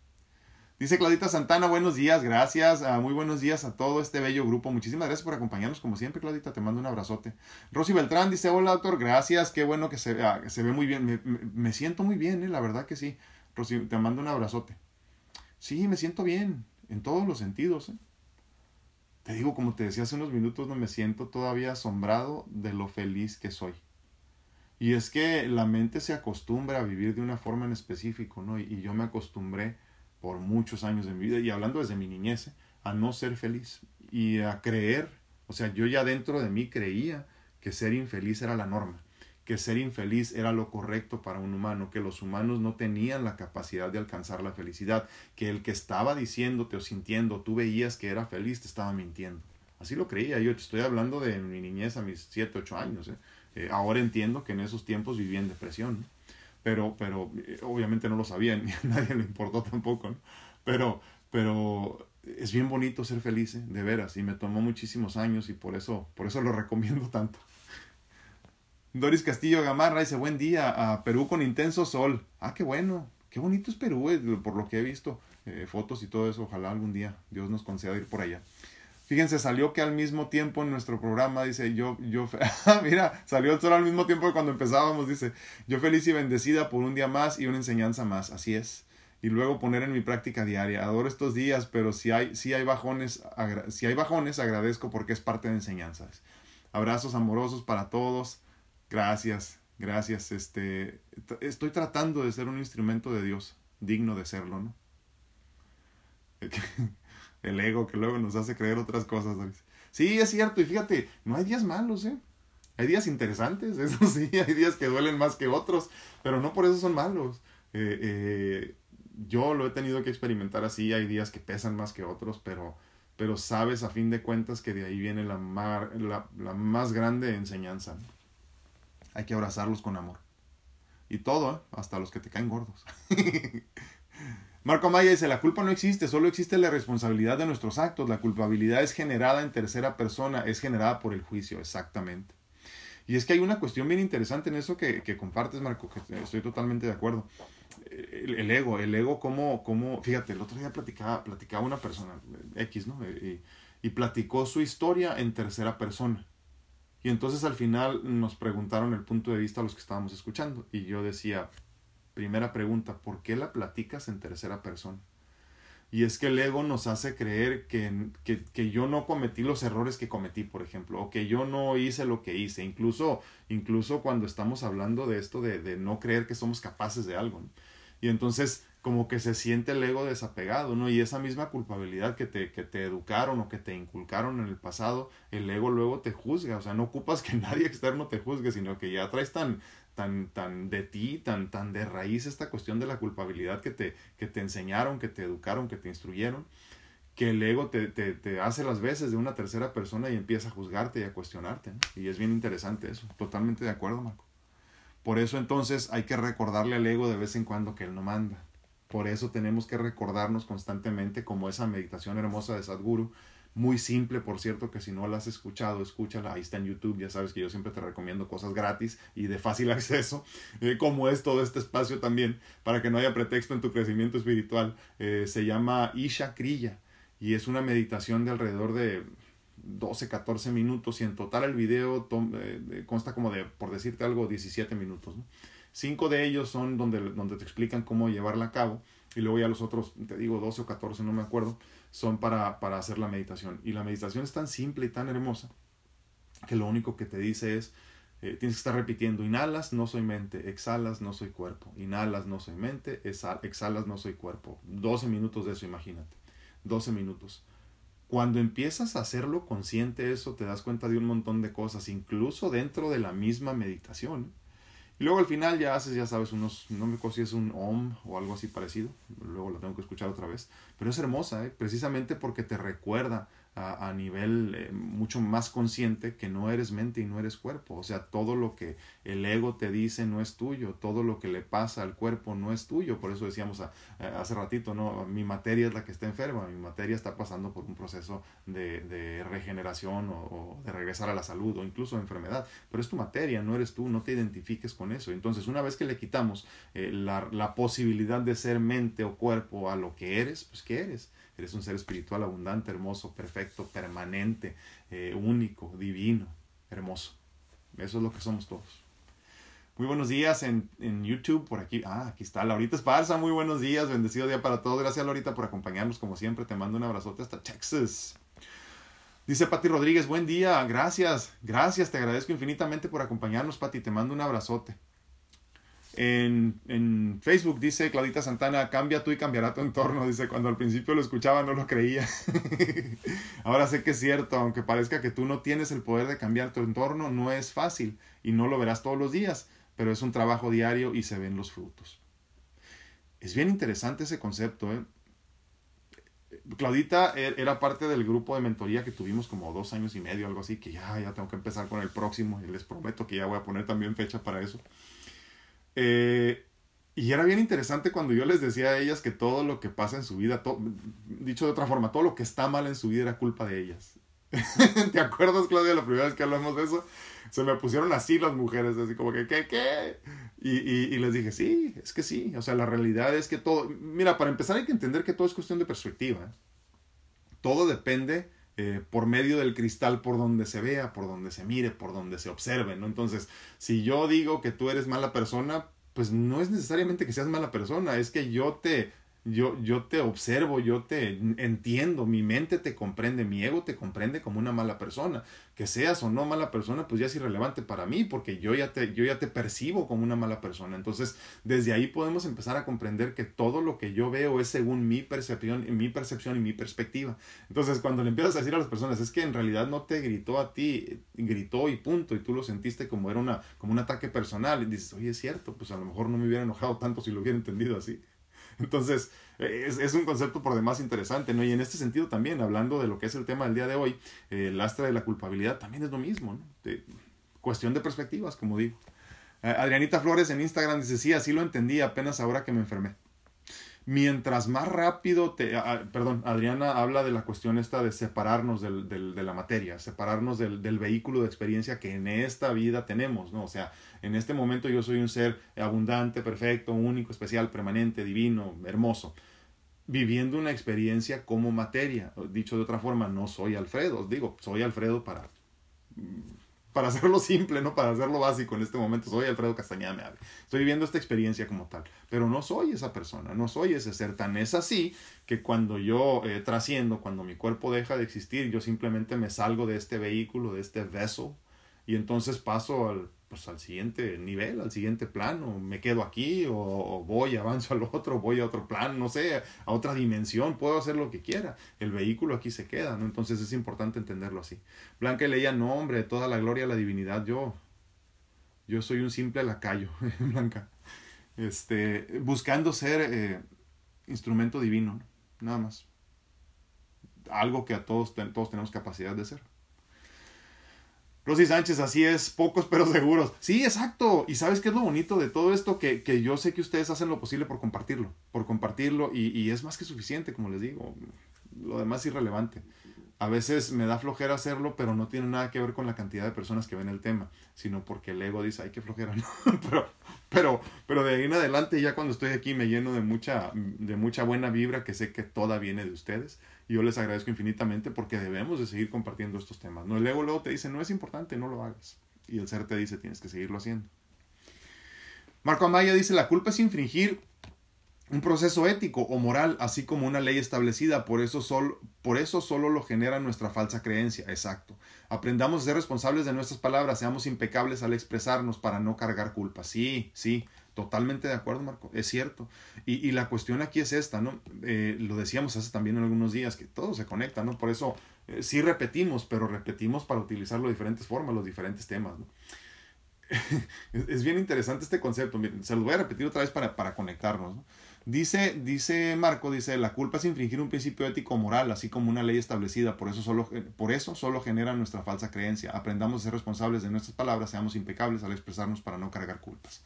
Dice Claudita Santana, buenos días, gracias, uh, muy buenos días a todo este bello grupo. Muchísimas gracias por acompañarnos, como siempre, Claudita, te mando un abrazote. Rosy Beltrán dice, hola doctor, gracias, qué bueno que se, uh, se ve muy bien, me, siento muy bien, eh, la verdad que sí. Rosy, te mando un abrazote. Sí, me siento bien, en todos los sentidos. ¿eh? Te digo, como te decía hace unos minutos, no me siento todavía asombrado de lo feliz que soy. Y es que la mente se acostumbra a vivir de una forma en específico, ¿no? Y yo me acostumbré por muchos años de mi vida y hablando desde mi niñez, ¿eh? a no ser feliz y a creer, o sea, yo ya dentro de mí creía que ser infeliz era la norma, que ser infeliz era lo correcto para un humano, que los humanos no tenían la capacidad de alcanzar la felicidad, que el que estaba diciéndote o sintiendo, tú veías que era feliz, te estaba mintiendo. Así lo creía, yo te estoy hablando de mi niñez a mis 7, 8 años. ¿eh? Eh, ahora entiendo que en esos tiempos vivía en depresión pero, pero eh, obviamente no lo sabían, ni a nadie le importó tampoco, ¿no? Pero, pero es bien bonito ser feliz, ¿eh? de veras, y me tomó muchísimos años y por eso, por eso lo recomiendo tanto. Doris Castillo Gamarra dice, buen día, a Perú con intenso sol. Ah, qué bueno, qué bonito es Perú, eh, por lo que he visto, fotos y todo eso, ojalá algún día Dios nos conceda ir por allá. Fíjense, salió que al mismo tiempo en nuestro programa, dice, yo, yo, mira, salió el sol al mismo tiempo que cuando empezábamos, dice, yo feliz y bendecida por un día más y una enseñanza más, así es. Y luego poner en mi práctica diaria, adoro estos días, pero si hay, si hay bajones, si hay bajones, agradezco porque es parte de enseñanzas. Abrazos amorosos para todos, gracias, gracias, este, estoy tratando de ser un instrumento de Dios, digno de serlo, ¿no? El ego que luego nos hace creer otras cosas. Sí, es cierto, y fíjate, no hay días malos, ¿eh? Hay días interesantes, eso sí, hay días que duelen más que otros, pero no por eso son malos. Eh, eh, yo lo he tenido que experimentar así, hay días que pesan más que otros, pero, pero sabes a fin de cuentas que de ahí viene la, la, la más grande enseñanza. Hay que abrazarlos con amor. Y todo, ¿eh? hasta los que te caen gordos. Marco Maya dice, la culpa no existe, solo existe la responsabilidad de nuestros actos. La culpabilidad es generada en tercera persona, es generada por el juicio, exactamente. Y es que hay una cuestión bien interesante en eso que, que compartes, Marco, que estoy totalmente de acuerdo. El, ego, el ego como, como, fíjate, el otro día platicaba, platicaba una persona, X, ¿no? Y, y platicó su historia en tercera persona. Y entonces al final nos preguntaron el punto de vista a los que estábamos escuchando. Y yo decía, primera pregunta, ¿por qué la platicas en tercera persona? Y es que el ego nos hace creer que, que, que, yo no cometí los errores que cometí, por ejemplo, o que yo no hice lo que hice. Incluso, incluso cuando estamos hablando de esto de, de no creer que somos capaces de algo. Y entonces como que se siente el ego desapegado, ¿no? Y esa misma culpabilidad que te, que te educaron o que te inculcaron en el pasado, el ego luego te juzga, o sea, no ocupas que nadie externo te juzgue, sino que ya traes tan, tan, tan de ti, tan, tan de raíz esta cuestión de la culpabilidad que te, que te enseñaron, que te educaron, que te instruyeron, que el ego te, te, te hace las veces de una tercera persona y empieza a juzgarte y a cuestionarte, Y es bien interesante eso, totalmente de acuerdo, Marco. Por eso entonces hay que recordarle al ego de vez en cuando que él no manda. Por eso tenemos que recordarnos constantemente como esa meditación hermosa de Sadhguru, muy simple, por cierto, que si no la has escuchado, escúchala, ahí está en YouTube, ya sabes que yo siempre te recomiendo cosas gratis y de fácil acceso, eh, como es todo este espacio también, para que no haya pretexto en tu crecimiento espiritual. Eh, se llama Isha Kriya y es una meditación de alrededor de 12, 14 minutos y en total el video eh, consta como de, por decirte algo, 17 minutos. Cinco de ellos son donde, donde te explican cómo llevarla a cabo y luego ya los otros, te digo 12 o 14, no me acuerdo, son para, para hacer la meditación. Y la meditación es tan simple y tan hermosa que lo único que te dice es, eh, tienes que estar repitiendo, inhalas, no soy mente, exhalas, no soy cuerpo, inhalas, no soy mente, exhalas, no soy cuerpo. 12 minutos de eso, imagínate. 12 minutos. Cuando empiezas a hacerlo consciente eso, te das cuenta de un montón de cosas, incluso dentro de la misma meditación. Y luego al final ya haces, ya sabes, unos, no me acuerdo si es un OM o algo así parecido, luego la tengo que escuchar otra vez, pero es hermosa, ¿eh? precisamente porque te recuerda a, a nivel eh, mucho más consciente que no eres mente y no eres cuerpo. O sea, todo lo que el ego te dice no es tuyo, todo lo que le pasa al cuerpo no es tuyo. Por eso decíamos a, hace ratito, ¿no? Mi materia es la que está enferma, mi materia está pasando por un proceso de, de regeneración o, de regresar a la salud o incluso enfermedad. Pero es tu materia, no eres tú, no te identifiques con eso. Entonces, una vez que le quitamos eh, la, la posibilidad de ser mente o cuerpo a lo que eres, pues ¿qué eres? Eres un ser espiritual abundante, hermoso, perfecto, permanente, eh, único, divino, hermoso. Eso es lo que somos todos. Muy buenos días en, en, YouTube, por aquí. Ah, aquí está Laurita Esparza. Muy buenos días, bendecido día para todos. Gracias, Laurita, por acompañarnos como siempre. Te mando un abrazote hasta Texas. Dice Pati Rodríguez, buen día, gracias, gracias, te agradezco infinitamente por acompañarnos, Pati, te mando un abrazote. En, en, Facebook dice Claudita Santana, cambia tú y cambiará tu entorno. Dice, cuando al principio lo escuchaba no lo creía. Ahora sé que es cierto, aunque parezca que tú no tienes el poder de cambiar tu entorno, no es fácil y no lo verás todos los días, pero es un trabajo diario y se ven los frutos. Es bien interesante ese concepto. ¿eh? Claudita e, era parte del grupo de mentoría que tuvimos como dos años y medio, algo así, que ya, ya tengo que empezar con el próximo y les prometo que ya voy a poner también fecha para eso. Eh, y era bien interesante cuando yo les decía a ellas que todo lo que pasa en su vida, dicho de otra forma, todo lo que está mal en su vida era culpa de ellas. ¿Te acuerdas, Claudia, la primera vez que hablamos de eso? Se me pusieron así las mujeres, así como que, ¿qué, qué? Y, y, les dije, sí, es que sí. O sea, la realidad es que todo. Mira, para empezar hay que entender que todo es cuestión de perspectiva. Todo depende eh, por medio del cristal por donde se vea, por donde se mire, por donde se observe, ¿no? Entonces, si yo digo que tú eres mala persona, pues no es necesariamente que seas mala persona, es que yo te yo, yo te observo, yo te entiendo, mi mente te comprende, mi ego te comprende como una mala persona. Que seas o no mala persona, pues ya es irrelevante para mí, porque yo ya te, yo ya te percibo como una mala persona. Entonces, desde ahí podemos empezar a comprender que todo lo que yo veo es según mi percepción, mi percepción y mi perspectiva. Entonces, cuando le empiezas a decir a las personas, es que en realidad no te gritó a ti, gritó y punto, y tú lo sentiste como era una, como un ataque personal, y dices, oye, es cierto, pues a lo mejor no me hubiera enojado tanto si lo hubiera entendido así. Entonces, es, es, un concepto por demás interesante, ¿no? Y en este sentido también, hablando de lo que es el tema del día de hoy, el lastre de la culpabilidad también es lo mismo, ¿no? Cuestión de perspectivas, como digo. Adrianita Flores en Instagram dice, sí, así lo entendí apenas ahora que me enfermé mientras más rápido te... perdón, Adriana habla de la cuestión esta de separarnos del, del, de la materia, separarnos del, del, vehículo de experiencia que en esta vida tenemos, ¿no? O sea, en este momento yo soy un ser abundante, perfecto, único, especial, permanente, divino, hermoso, viviendo una experiencia como materia. Dicho de otra forma, no soy Alfredo, digo, soy Alfredo para para hacerlo simple, ¿no? Para hacerlo básico en este momento, soy Alfredo Castañeda Estoy viviendo esta experiencia como tal, pero no soy esa persona, no soy ese ser tan es así que cuando yo eh, trasciendo, cuando mi cuerpo deja de existir, yo simplemente me salgo de este vehículo, de este vessel, y entonces paso al pues al siguiente nivel, al siguiente plano, me quedo aquí o, voy, avanzo al otro, voy a otro plano, no sé, a otra dimensión, puedo hacer lo que quiera, el vehículo aquí se queda, ¿no? Entonces es importante entenderlo así. Blanca leía, no hombre, toda la gloria la divinidad, yo, yo soy un simple lacayo, Blanca, este, buscando ser eh, instrumento divino, nada más. Algo que a todos, todos tenemos capacidad de ser. Rosy Sánchez, así es, pocos pero seguros. Sí, exacto. Y sabes qué es lo bonito de todo esto, que, que yo sé que ustedes hacen lo posible por compartirlo, por compartirlo, y, y, es más que suficiente, como les digo. Lo demás es irrelevante. A veces me da flojera hacerlo, pero no tiene nada que ver con la cantidad de personas que ven el tema, sino porque el ego dice, ay, qué flojera, pero, pero, pero de ahí en adelante, ya cuando estoy aquí, me lleno de mucha, de mucha buena vibra, que sé que toda viene de ustedes yo les agradezco infinitamente porque debemos de seguir compartiendo estos temas. No, el ego luego te dice, no es importante, no lo hagas. Y el ser te dice, tienes que seguirlo haciendo. Marco Amaya dice, la culpa es infringir un proceso ético o moral, así como una ley establecida, por eso, sol, por eso solo lo genera nuestra falsa creencia. Exacto. Aprendamos a ser responsables de nuestras palabras, seamos impecables al expresarnos para no cargar culpa. Sí, sí, Totalmente de acuerdo, Marco, es cierto. Y, y la cuestión aquí es esta, ¿no? Eh, lo decíamos hace también algunos días, que todo se conecta, ¿no? Por eso eh, sí repetimos, pero repetimos para utilizarlo de diferentes formas, los diferentes temas, es, bien interesante este concepto, se lo voy a repetir otra vez para, para conectarnos, ¿no? Dice, dice Marco, dice, la culpa es infringir un principio ético moral, así como una ley establecida, por eso, solo, por eso solo genera nuestra falsa creencia. Aprendamos a ser responsables de nuestras palabras, seamos impecables al expresarnos para no cargar culpas.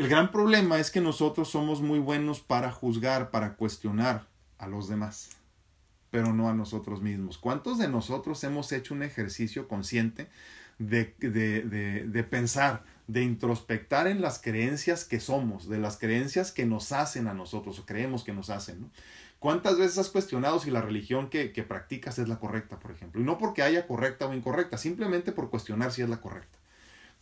El gran problema es que nosotros somos muy buenos para juzgar, para cuestionar a los demás, pero no a nosotros mismos. ¿Cuántos de nosotros hemos hecho un ejercicio consciente de, de, de, pensar, de introspectar en las creencias que somos, de las creencias que nos hacen a nosotros o creemos que nos hacen? ¿Cuántas veces has cuestionado si la religión que, que practicas es la correcta, por ejemplo? Y no porque haya correcta o incorrecta, simplemente por cuestionar si es la correcta.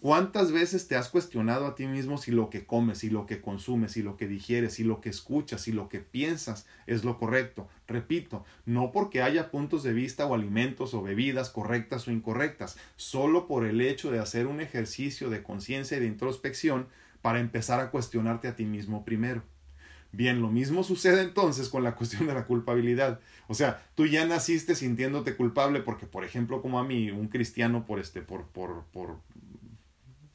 ¿Cuántas veces te has cuestionado a ti mismo si lo que comes, si lo que consumes, si lo que digieres, si lo que escuchas, si lo que piensas es lo correcto? Repito, no porque haya puntos de vista o alimentos o bebidas correctas o incorrectas, solo por el hecho de hacer un ejercicio de conciencia y de introspección para empezar a cuestionarte a ti mismo primero. Bien, lo mismo sucede entonces con la cuestión de la culpabilidad. O sea, tú ya naciste sintiéndote culpable porque, por ejemplo, como a mí, un cristiano por este, por, por, por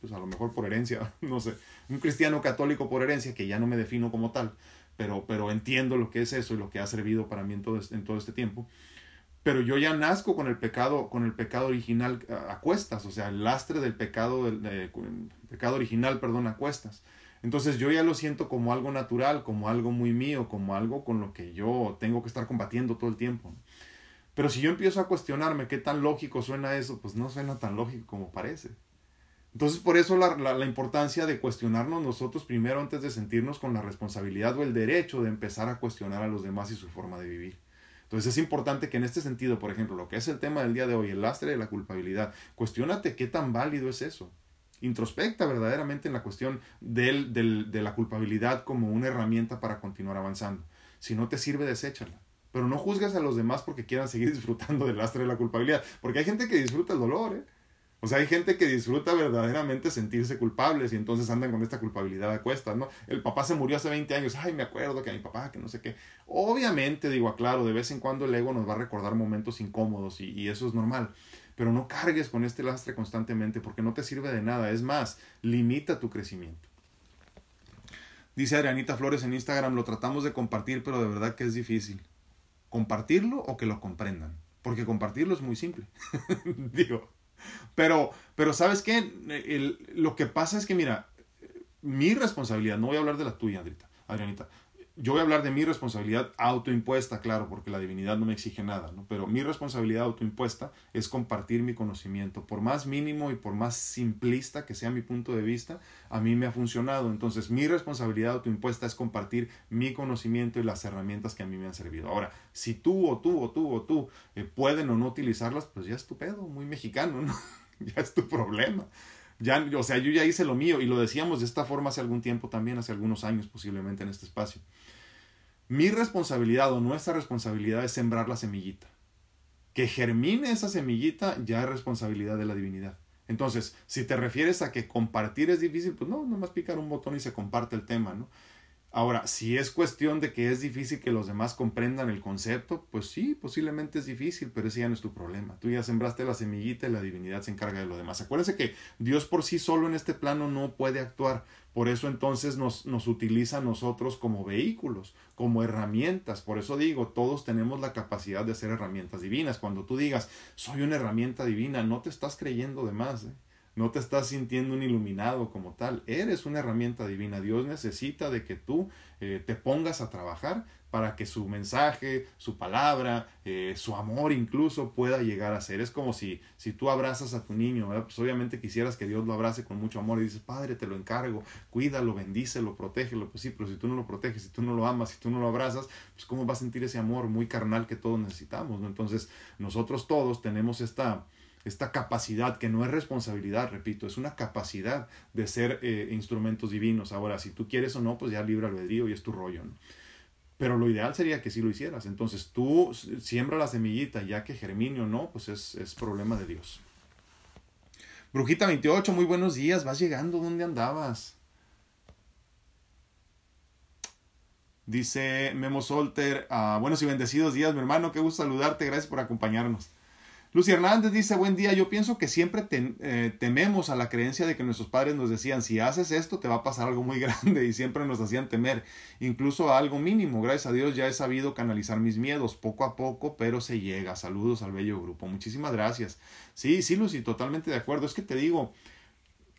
pues a lo mejor por herencia, no sé, un cristiano católico por herencia, que ya no me defino como tal, pero, pero entiendo lo que es eso y lo que ha servido para mí en todo, este tiempo. Pero yo ya nazco con el pecado, con el pecado original a, cuestas, o sea, el lastre del pecado, del pecado original, perdón, a cuestas. Entonces yo ya lo siento como algo natural, como algo muy mío, como algo con lo que yo tengo que estar combatiendo todo el tiempo. Pero si yo empiezo a cuestionarme qué tan lógico suena eso, pues no suena tan lógico como parece. Entonces, por eso la, la, importancia de cuestionarnos nosotros primero antes de sentirnos con la responsabilidad o el derecho de empezar a cuestionar a los demás y su forma de vivir. Entonces es importante que en este sentido, por ejemplo, lo que es el tema del día de hoy, el lastre de la culpabilidad, cuestionate qué tan válido es eso. Introspecta verdaderamente en la cuestión del, del, de la culpabilidad como una herramienta para continuar avanzando. Si no te sirve, deséchala. Pero no juzgues a los demás porque quieran seguir disfrutando del lastre de la culpabilidad. Porque hay gente que disfruta el dolor, ¿eh? O sea, hay gente que disfruta verdaderamente sentirse culpables y entonces andan con esta culpabilidad a cuestas, ¿no? El papá se murió hace 20 años, ay, me acuerdo que a mi papá, que no sé qué. Obviamente, digo, aclaro, de vez en cuando el ego nos va a recordar momentos incómodos y, eso es normal. Pero no cargues con este lastre constantemente porque no te sirve de nada. Es más, limita tu crecimiento. Dice Adrianita Flores en Instagram, lo tratamos de compartir, pero de verdad que es difícil. ¿Compartirlo o que lo comprendan? Porque compartirlo es muy simple. Digo, pero, pero ¿sabes qué? lo que pasa es que, mira, mi responsabilidad, no voy a hablar de la tuya, Adrianita, yo voy a hablar de mi responsabilidad autoimpuesta, claro, porque la divinidad no me exige nada, ¿no? Pero mi responsabilidad autoimpuesta es compartir mi conocimiento. Por más mínimo y por más simplista que sea mi punto de vista, a mí me ha funcionado. Entonces, mi responsabilidad autoimpuesta es compartir mi conocimiento y las herramientas que a mí me han servido. Ahora, si tú o tú o tú o tú eh, pueden o no utilizarlas, pues ya es tu pedo, muy mexicano, ¿no? ya es tu problema. Ya, o sea, yo ya hice lo mío y lo decíamos de esta forma hace algún tiempo también, hace algunos años posiblemente en este espacio. Mi responsabilidad o nuestra responsabilidad es sembrar la semillita. Que germine esa semillita ya es responsabilidad de la divinidad. Entonces, si te refieres a que compartir es difícil, pues no, nomás picar un botón y se comparte el tema, ¿no? Ahora, si es cuestión de que es difícil que los demás comprendan el concepto, pues sí, posiblemente es difícil, pero ese ya no es tu problema. Tú ya sembraste la semillita y la divinidad se encarga de lo demás. Acuérdense que Dios por sí solo en este plano no puede actuar. Por eso entonces nos, nos utiliza a nosotros como vehículos, como herramientas. Por eso digo, todos tenemos la capacidad de hacer herramientas divinas. Cuando tú digas, soy una herramienta divina, no te estás creyendo de más. ¿eh? No te estás sintiendo un iluminado como tal, eres una herramienta divina. Dios necesita de que tú eh, te pongas a trabajar para que su mensaje, su palabra, eh, su amor incluso pueda llegar a ser. Es como si, si tú abrazas a tu niño, pues obviamente quisieras que Dios lo abrace con mucho amor y dices, Padre, te lo encargo, cuídalo, bendícelo, protégelo. Pues sí, pero si tú no lo proteges, si tú no lo amas, si tú no lo abrazas, pues cómo va a sentir ese amor muy carnal que todos necesitamos. ¿no? Entonces, nosotros todos tenemos esta esta capacidad, que no es responsabilidad, repito, es una capacidad de ser eh, instrumentos divinos. Ahora, si tú quieres o no, pues ya libre albedrío y es tu rollo. ¿no? Pero lo ideal sería que sí lo hicieras. Entonces tú siembra la semillita, ya que germine o no, pues es, es problema de Dios. Brujita 28, muy buenos días, vas llegando, ¿dónde andabas? Dice Memo Solter, ah, buenos y bendecidos días, mi hermano, qué gusto saludarte, gracias por acompañarnos. Lucy Hernández dice, buen día, yo pienso que siempre eh, tememos a la creencia de que nuestros padres nos decían, si haces esto te va a pasar algo muy grande y siempre nos hacían temer, incluso a algo mínimo. Gracias a Dios ya he sabido canalizar mis miedos poco a poco, pero se llega. Saludos al bello grupo. Muchísimas gracias. Sí, sí, Lucy, totalmente de acuerdo. Es que te digo,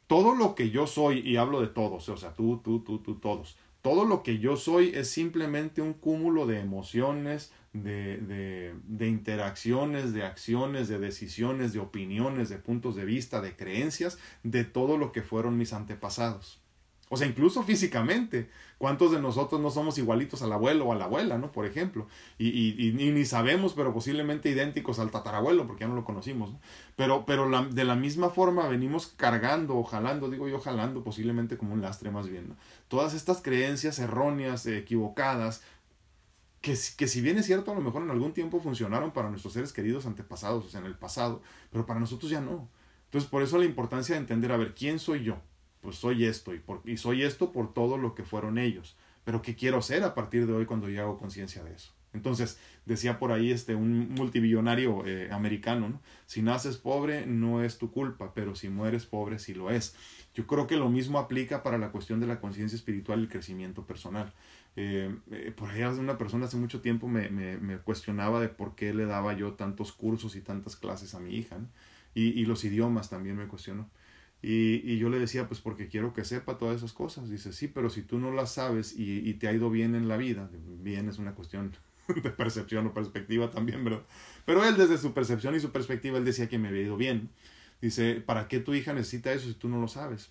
todo lo que yo soy, y hablo de todos, o sea, tú, tú, tú, tú, todos, todo lo que yo soy es simplemente un cúmulo de emociones, de, de, interacciones, de acciones, de decisiones, de opiniones, de puntos de vista, de creencias, de todo lo que fueron mis antepasados. O sea, incluso físicamente. ¿Cuántos de nosotros no somos igualitos al abuelo o a la abuela, ¿no? Por ejemplo. Y, ni sabemos, pero posiblemente idénticos al tatarabuelo, porque ya no lo conocimos. ¿no? Pero, pero de la misma forma venimos cargando o jalando, digo yo jalando, posiblemente como un lastre más bien. ¿no? Todas estas creencias erróneas, equivocadas, que, que, si bien es cierto, a lo mejor en algún tiempo funcionaron para nuestros seres queridos antepasados, o sea, en el pasado, pero para nosotros ya no. Entonces, por eso la importancia de entender, a ver, ¿quién soy yo? Pues soy esto, y, por, y soy esto por todo lo que fueron ellos. Pero ¿qué quiero ser a partir de hoy cuando yo hago conciencia de eso? Entonces, decía por ahí este, un multimillonario eh, americano, ¿no? si naces pobre no es tu culpa, pero si mueres pobre sí lo es. Yo creo que lo mismo aplica para la cuestión de la conciencia espiritual y el crecimiento personal. Eh, eh, por ahí una persona hace mucho tiempo me, me, me, cuestionaba de por qué le daba yo tantos cursos y tantas clases a mi hija. Y, y, los idiomas también me cuestionó. Y, yo le decía, pues porque quiero que sepa todas esas cosas. Dice, sí, pero si tú no las sabes y, y te ha ido bien en la vida, bien es una cuestión de percepción o perspectiva también, ¿verdad? Pero él desde su percepción y su perspectiva, él decía que me había ido bien. Dice, ¿para qué tu hija necesita eso si tú no lo sabes?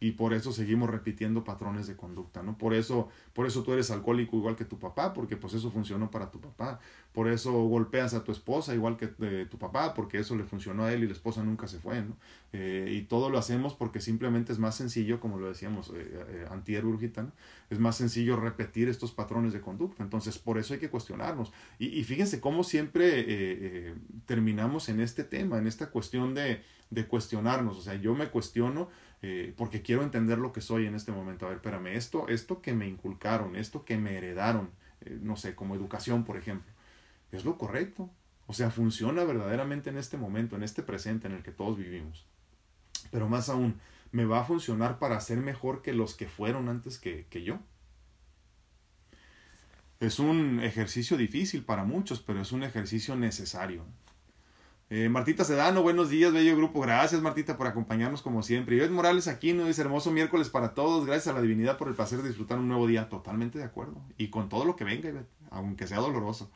Y por eso seguimos repitiendo patrones de conducta, ¿no? Por eso, por eso tú eres alcohólico igual que tu papá, porque pues eso funcionó para tu papá. Por eso golpeas a tu esposa igual que eh, tu papá, porque eso le funcionó a él y la esposa nunca se fue, ¿no? Eh, y todo lo hacemos porque simplemente es más sencillo, como lo decíamos eh, eh antier ¿no? es más sencillo repetir estos patrones de conducta. Entonces, por eso hay que cuestionarnos. Y, y fíjense cómo siempre terminamos en este tema, en esta cuestión de, de cuestionarnos. O sea, yo me cuestiono eh, porque quiero entender lo que soy en este momento. A ver, espérame, esto, esto que me inculcaron, esto que me heredaron, eh, no sé, como educación, por ejemplo, ¿es lo correcto? O sea, funciona verdaderamente en este momento, en este presente en el que todos vivimos. Pero más aún, ¿me va a funcionar para ser mejor que los que fueron antes que, que yo? Es un ejercicio difícil para muchos, pero es un ejercicio necesario. Eh, Martita Sedano, buenos días, bello grupo. Gracias, Martita, por acompañarnos como siempre. Ivette Morales aquí nos dice hermoso miércoles para todos. Gracias a la divinidad por el placer de disfrutar un nuevo día. Totalmente de acuerdo. Y con todo lo que venga, Ivette, aunque sea doloroso.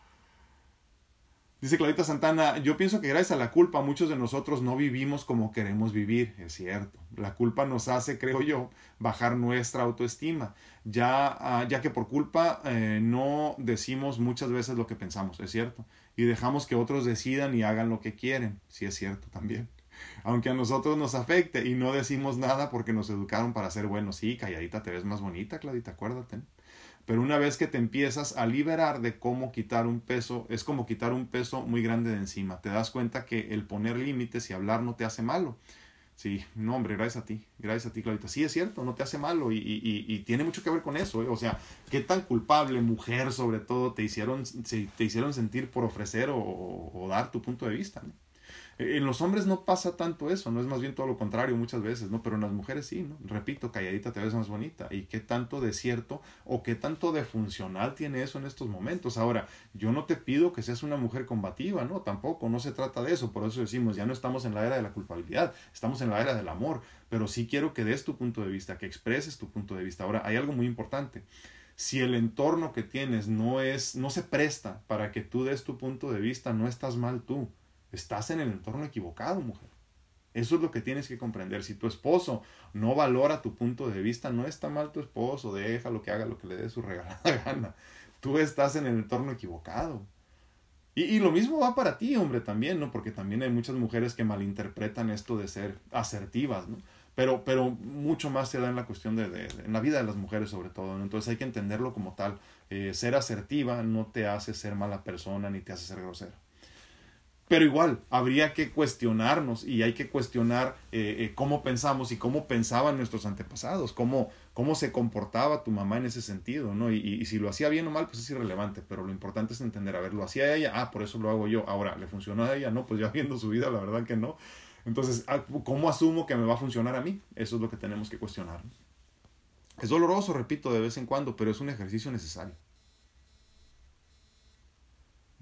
Dice Clarita Santana, yo pienso que gracias a la culpa muchos de nosotros no vivimos como queremos vivir, es cierto. La culpa nos hace, creo yo, bajar nuestra autoestima, ya, ah, ya que por culpa eh, no decimos muchas veces lo que pensamos, es cierto. Y dejamos que otros decidan y hagan lo que quieren, sí es cierto también. Aunque a nosotros nos afecte y no decimos nada porque nos educaron para ser buenos, sí, calladita te ves más bonita, Clarita, acuérdate. Pero una vez que te empiezas a liberar de cómo quitar un peso, es como quitar un peso muy grande de encima. Te das cuenta que el poner límites y hablar no te hace malo. Sí, no, hombre, gracias a ti, gracias a ti, Clarita. Sí, es cierto, no te hace malo y, y, y tiene mucho que ver con eso. ¿eh? O sea, qué tan culpable, mujer sobre todo, te hicieron, te hicieron sentir por ofrecer o, o dar tu punto de vista. En los hombres no pasa tanto eso, no es más bien todo lo contrario muchas veces, ¿no? Pero en las mujeres sí, ¿no? Repito, calladita te ves más bonita. ¿Y qué tanto de cierto o qué tanto de funcional tiene eso en estos momentos? Ahora, yo no te pido que seas una mujer combativa, ¿no? Tampoco, no se trata de eso. Por eso decimos, ya no estamos en la era de la culpabilidad, estamos en la era del amor. Pero sí quiero que des tu punto de vista, que expreses tu punto de vista. Ahora, hay algo muy importante si el entorno que tienes no es no se presta para que tú des tu punto de vista, no estás mal tú. Estás en el entorno equivocado, mujer. Eso es lo que tienes que comprender. Si tu esposo no valora tu punto de vista, no está mal tu esposo, déjalo que haga lo que le dé su regalada gana. Tú estás en el entorno equivocado. Y, y, lo mismo va para ti, hombre, también, ¿no? Porque también hay muchas mujeres que malinterpretan esto de ser asertivas, ¿no? Pero, pero mucho más se da en la cuestión de, de, en la vida de las mujeres sobre todo, ¿no? Entonces hay que entenderlo como tal. Eh, ser asertiva no te hace ser mala persona ni te hace ser grosera. Pero igual, habría que cuestionarnos y hay que cuestionar eh, eh, cómo pensamos y cómo pensaban nuestros antepasados, cómo, cómo se comportaba tu mamá en ese sentido, ¿no? Y, y, si lo hacía bien o mal, pues es irrelevante, pero lo importante es entender, a ver, lo hacía ella, ah, por eso lo hago yo, ahora, ¿le funcionó a ella? No, pues ya viendo su vida, la verdad que no. Entonces, ah, ¿cómo asumo que me va a funcionar a mí? Eso es lo que tenemos que cuestionar. Es doloroso, repito, de vez en cuando, pero es un ejercicio necesario.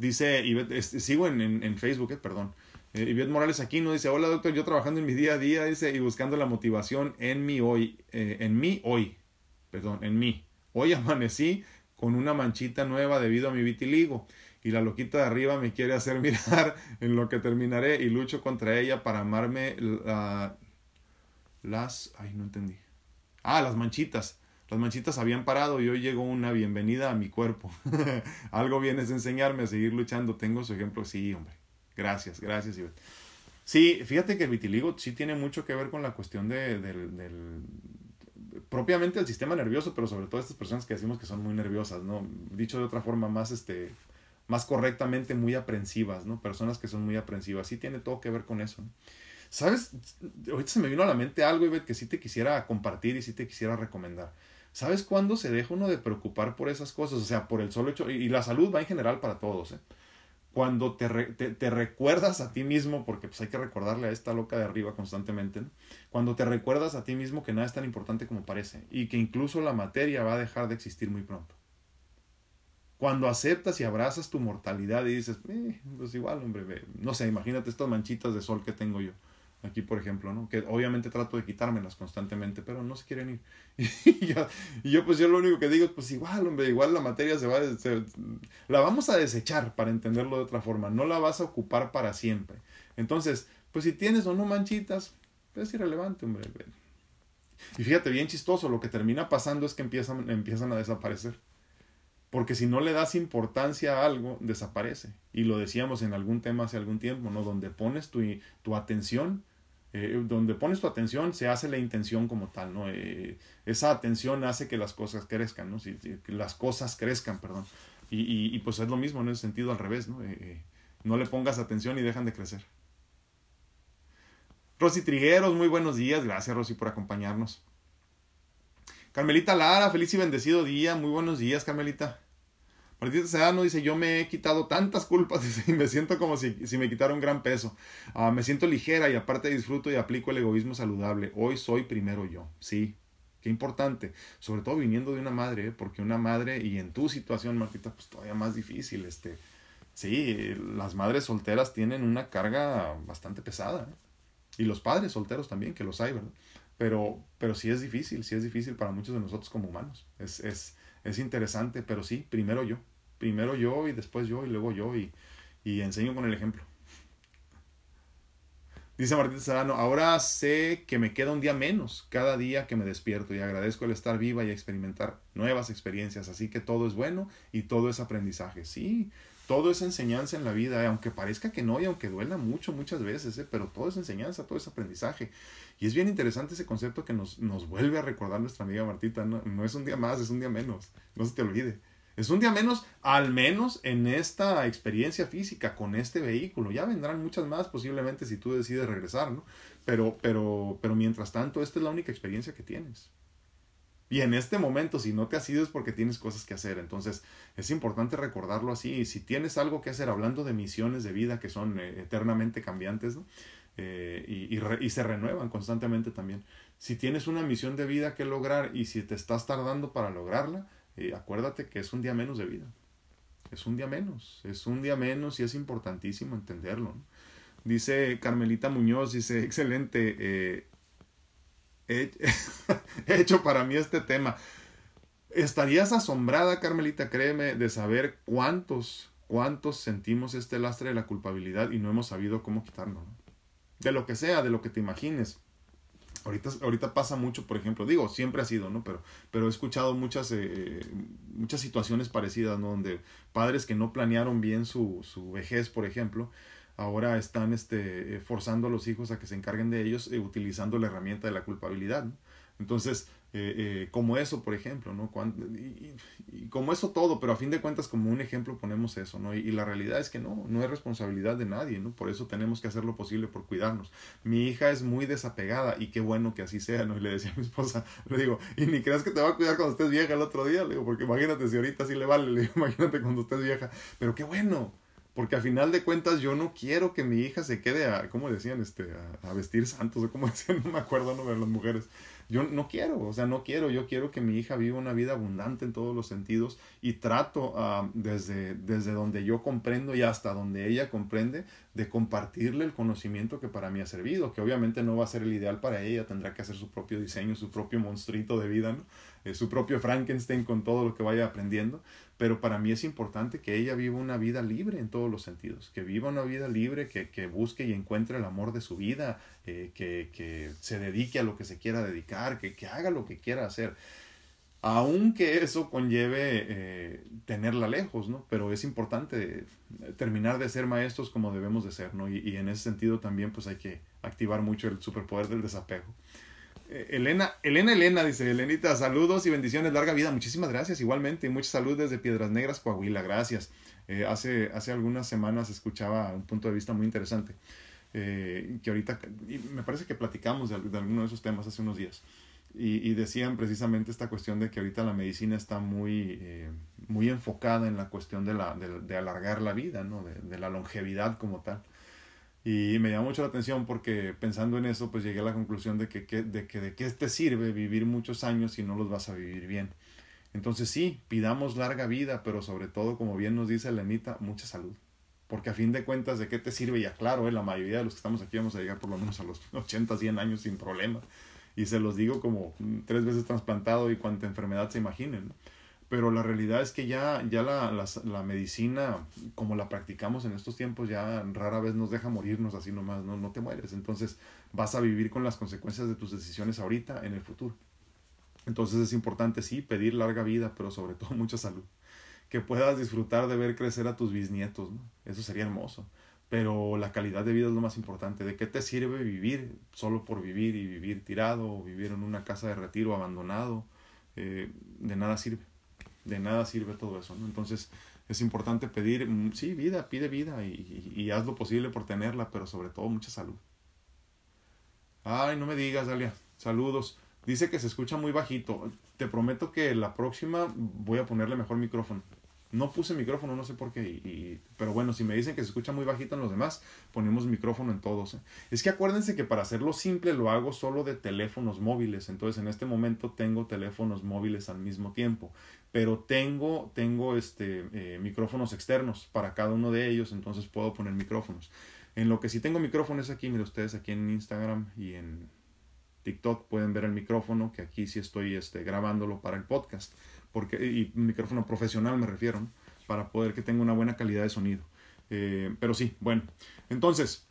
Dice, sigo en, en, Facebook, eh, perdón. Eh, Ivette Morales aquí no dice, hola doctor, yo trabajando en mi día a día, dice, y buscando la motivación en mí hoy, eh, en mí hoy, perdón, en mí. Hoy amanecí con una manchita nueva debido a mi vitiligo y la loquita de arriba me quiere hacer mirar en lo que terminaré y lucho contra ella para amarme las... Ay, no entendí. Ah, las manchitas. Las manchitas habían parado y hoy llegó una bienvenida a mi cuerpo. Algo vienes a enseñarme a seguir luchando. Tengo su ejemplo. Sí, hombre. Gracias, gracias, Ivette. Sí, fíjate que el vitiligo sí tiene mucho que ver con la cuestión de, del, del, propiamente el sistema nervioso, pero sobre todo estas personas que decimos que son muy nerviosas, ¿no? Dicho de otra forma más, este, más correctamente, muy aprensivas, ¿no? Personas que son muy aprensivas. Sí tiene todo que ver con eso. ¿no? ¿Sabes? Ahorita se me vino a la mente algo, Ivette, que sí te quisiera compartir y sí te quisiera recomendar. ¿Sabes cuándo se deja uno de preocupar por esas cosas? O sea, por el solo hecho, y la salud va en general para todos, ¿eh? Cuando te, te, te, recuerdas a ti mismo, porque pues hay que recordarle a esta loca de arriba constantemente, cuando te recuerdas a ti mismo que nada es tan importante como parece y que incluso la materia va a dejar de existir muy pronto. Cuando aceptas y abrazas tu mortalidad y dices, eh, pues igual, hombre, no sé, imagínate estas manchitas de sol que tengo yo Aquí, por ejemplo, ¿no? Que obviamente trato de quitármelas constantemente, pero no se quieren ir. y, yo, pues yo lo único que digo es, pues igual, hombre, igual la materia se va a... la vamos a desechar, para entenderlo de otra forma. No la vas a ocupar para siempre. Entonces, pues si tienes o no manchitas, es irrelevante, hombre. Y fíjate, bien chistoso, lo que termina pasando es que empiezan, empiezan a desaparecer. Porque si no le das importancia a algo, desaparece. Y lo decíamos en algún tema hace algún tiempo, ¿no? Donde pones tu, tu atención, eh, donde pones tu atención, se hace la intención como tal, ¿no? Eh, esa atención hace que las cosas crezcan, ¿no? Si, las cosas crezcan, perdón. Y, y, pues es lo mismo en ese sentido al revés, ¿no? Eh, no le pongas atención y dejan de crecer. Rosy Trigueros, muy buenos días. Gracias, Rosy, por acompañarnos. Carmelita Lara, feliz y bendecido día. Muy buenos días, Carmelita. Martita Sedano dice, yo me he quitado tantas culpas y me siento como si, si me quitara un gran peso. Ah, me siento ligera y aparte disfruto y aplico el egoísmo saludable. Hoy soy primero yo. Sí, qué importante. Sobre todo viniendo de una madre, ¿eh? porque una madre y en tu situación, Martita, pues todavía más difícil. Este, sí, las madres solteras tienen una carga bastante pesada. ¿eh? Y los padres solteros también, que los hay, ¿verdad? Pero, pero sí es difícil, sí es difícil para muchos de nosotros como humanos. Es, es, es interesante, pero sí, primero yo. Primero yo y después yo y luego yo y, y enseño con el ejemplo. Dice Martín Serrano, ahora sé que me queda un día menos cada día que me despierto y agradezco el estar viva y experimentar nuevas experiencias, así que todo es bueno y todo es aprendizaje. Sí, todo es enseñanza en la vida, eh, aunque parezca que no y aunque duela mucho muchas veces, eh, pero todo es enseñanza, todo es aprendizaje. Y es bien interesante ese concepto que nos, nos vuelve a recordar nuestra amiga Martita, no, no es un día más, es un día menos, no se te olvide. Es un día menos, al menos en esta experiencia física, con este vehículo. Ya vendrán muchas más posiblemente si tú decides regresar, ¿no? Pero, pero, pero mientras tanto, esta es la única experiencia que tienes. Y en este momento, si no te has ido es porque tienes cosas que hacer. Entonces, es importante recordarlo así. Y si tienes algo que hacer, hablando de misiones de vida que son eh, eternamente cambiantes. Eh, y, y, se renuevan constantemente también. Si tienes una misión de vida que lograr y si te estás tardando para lograrla, eh, acuérdate que es un día menos de vida. Es un día menos. Es un día menos y es importantísimo entenderlo. Dice Carmelita Muñoz, dice, excelente he, hecho para mí este tema. Estarías asombrada, Carmelita, créeme, de saber cuántos, cuántos sentimos este lastre de la culpabilidad y no hemos sabido cómo quitarlo. De lo que sea, de lo que te imagines. Ahorita, ahorita pasa mucho, por ejemplo, digo, siempre ha sido, ¿no? Pero, pero he escuchado muchas, eh, muchas situaciones parecidas, ¿no? Donde padres que no planearon bien su, su vejez, por ejemplo, ahora están este, eh, forzando a los hijos a que se encarguen de ellos eh, utilizando la herramienta de la culpabilidad. Entonces, eh, como eso, por ejemplo, ¿no? y, como eso todo, pero a fin de cuentas como un ejemplo ponemos eso, ¿no? Y, la realidad es que no, no es responsabilidad de nadie, ¿no? Por eso tenemos que hacer lo posible por cuidarnos. Mi hija es muy desapegada y qué bueno que así sea, ¿no? Y le decía a mi esposa, le digo, y ni creas que te va a cuidar cuando estés vieja el otro día, le digo, porque imagínate si ahorita sí le vale, le digo, imagínate cuando estés vieja, pero qué bueno, porque a final de cuentas yo no quiero que mi hija se quede a, ¿cómo decían? Este, a, vestir santos, o como decían, no me acuerdo, no de las mujeres. Yo no quiero, o sea, no quiero, yo quiero que mi hija viva una vida abundante en todos los sentidos y trato uh, desde, desde donde yo comprendo y hasta donde ella comprende de compartirle el conocimiento que para mí ha servido, que obviamente no va a ser el ideal para ella, tendrá que hacer su propio diseño, su propio monstruito de vida, ¿no? Eh, su propio Frankenstein con todo lo que vaya aprendiendo, pero para mí es importante que ella viva una vida libre en todos los sentidos, que viva una vida libre, que, que busque y encuentre el amor de su vida, eh, que, que, se dedique a lo que se quiera dedicar, que, que haga lo que quiera hacer. Aunque eso conlleve eh, tenerla lejos, ¿no? Pero es importante terminar de ser maestros como debemos de ser, ¿no? Y, y en ese sentido también pues hay que activar mucho el superpoder del desapego. Eh, Elena, Elena, Elena, dice Elenita, saludos y bendiciones, larga vida. Muchísimas gracias, igualmente. Y mucha salud desde Piedras Negras, Coahuila, gracias. Eh, hace, hace algunas semanas escuchaba un punto de vista muy interesante, eh, que ahorita, me parece que platicamos de, alguno de esos temas hace unos días. Y, decían precisamente esta cuestión de que ahorita la medicina está muy, muy enfocada en la cuestión de, la, de, alargar la vida, ¿no? de la longevidad como tal. Y me llamó mucho la atención porque pensando en eso, pues llegué a la conclusión de que, de que de qué te sirve vivir muchos años si no los vas a vivir bien. Entonces sí, pidamos larga vida, pero sobre todo, como bien nos dice Lenita, mucha salud. Porque a fin de cuentas, ¿de qué te sirve? Ya claro, eh, la mayoría de los que estamos aquí vamos a llegar por lo menos a los 80, 100 años sin problema. Y se los digo como tres veces trasplantado y cuánta enfermedad se imaginen. Pero la realidad es que ya, ya la, la, medicina, como la practicamos en estos tiempos, ya rara vez nos deja morirnos así nomás, no, no te mueres. Entonces vas a vivir con las consecuencias de tus decisiones ahorita en el futuro. Entonces es importante, sí, pedir larga vida, pero sobre todo mucha salud. Que puedas disfrutar de ver crecer a tus bisnietos, ¿no? Eso sería hermoso. Pero la calidad de vida es lo más importante. ¿De qué te sirve vivir solo por vivir y vivir tirado o vivir en una casa de retiro abandonado? Eh, de nada sirve de nada sirve todo eso, ¿no? Entonces es importante pedir, mm, sí, vida, pide vida y, y, haz lo posible por tenerla, pero sobre todo mucha salud. Ay, no me digas, Dalia, saludos. Dice que se escucha muy bajito. Te prometo que la próxima voy a ponerle mejor micrófono. No puse micrófono, no sé por qué. Y, pero bueno, si me dicen que se escucha muy bajito en los demás, ponemos micrófono en todos. ¿eh? Es que acuérdense que para hacerlo simple lo hago solo de teléfonos móviles. Entonces en este momento tengo teléfonos móviles al mismo tiempo. Pero tengo, tengo este, eh, micrófonos externos para cada uno de ellos. Entonces puedo poner micrófonos. En lo que sí tengo micrófonos aquí, miren ustedes aquí en Instagram y en TikTok pueden ver el micrófono, que aquí sí estoy este, grabándolo para el podcast porque, y micrófono profesional me refiero, para poder que tenga una buena calidad de sonido. Eh, pero sí, bueno, entonces,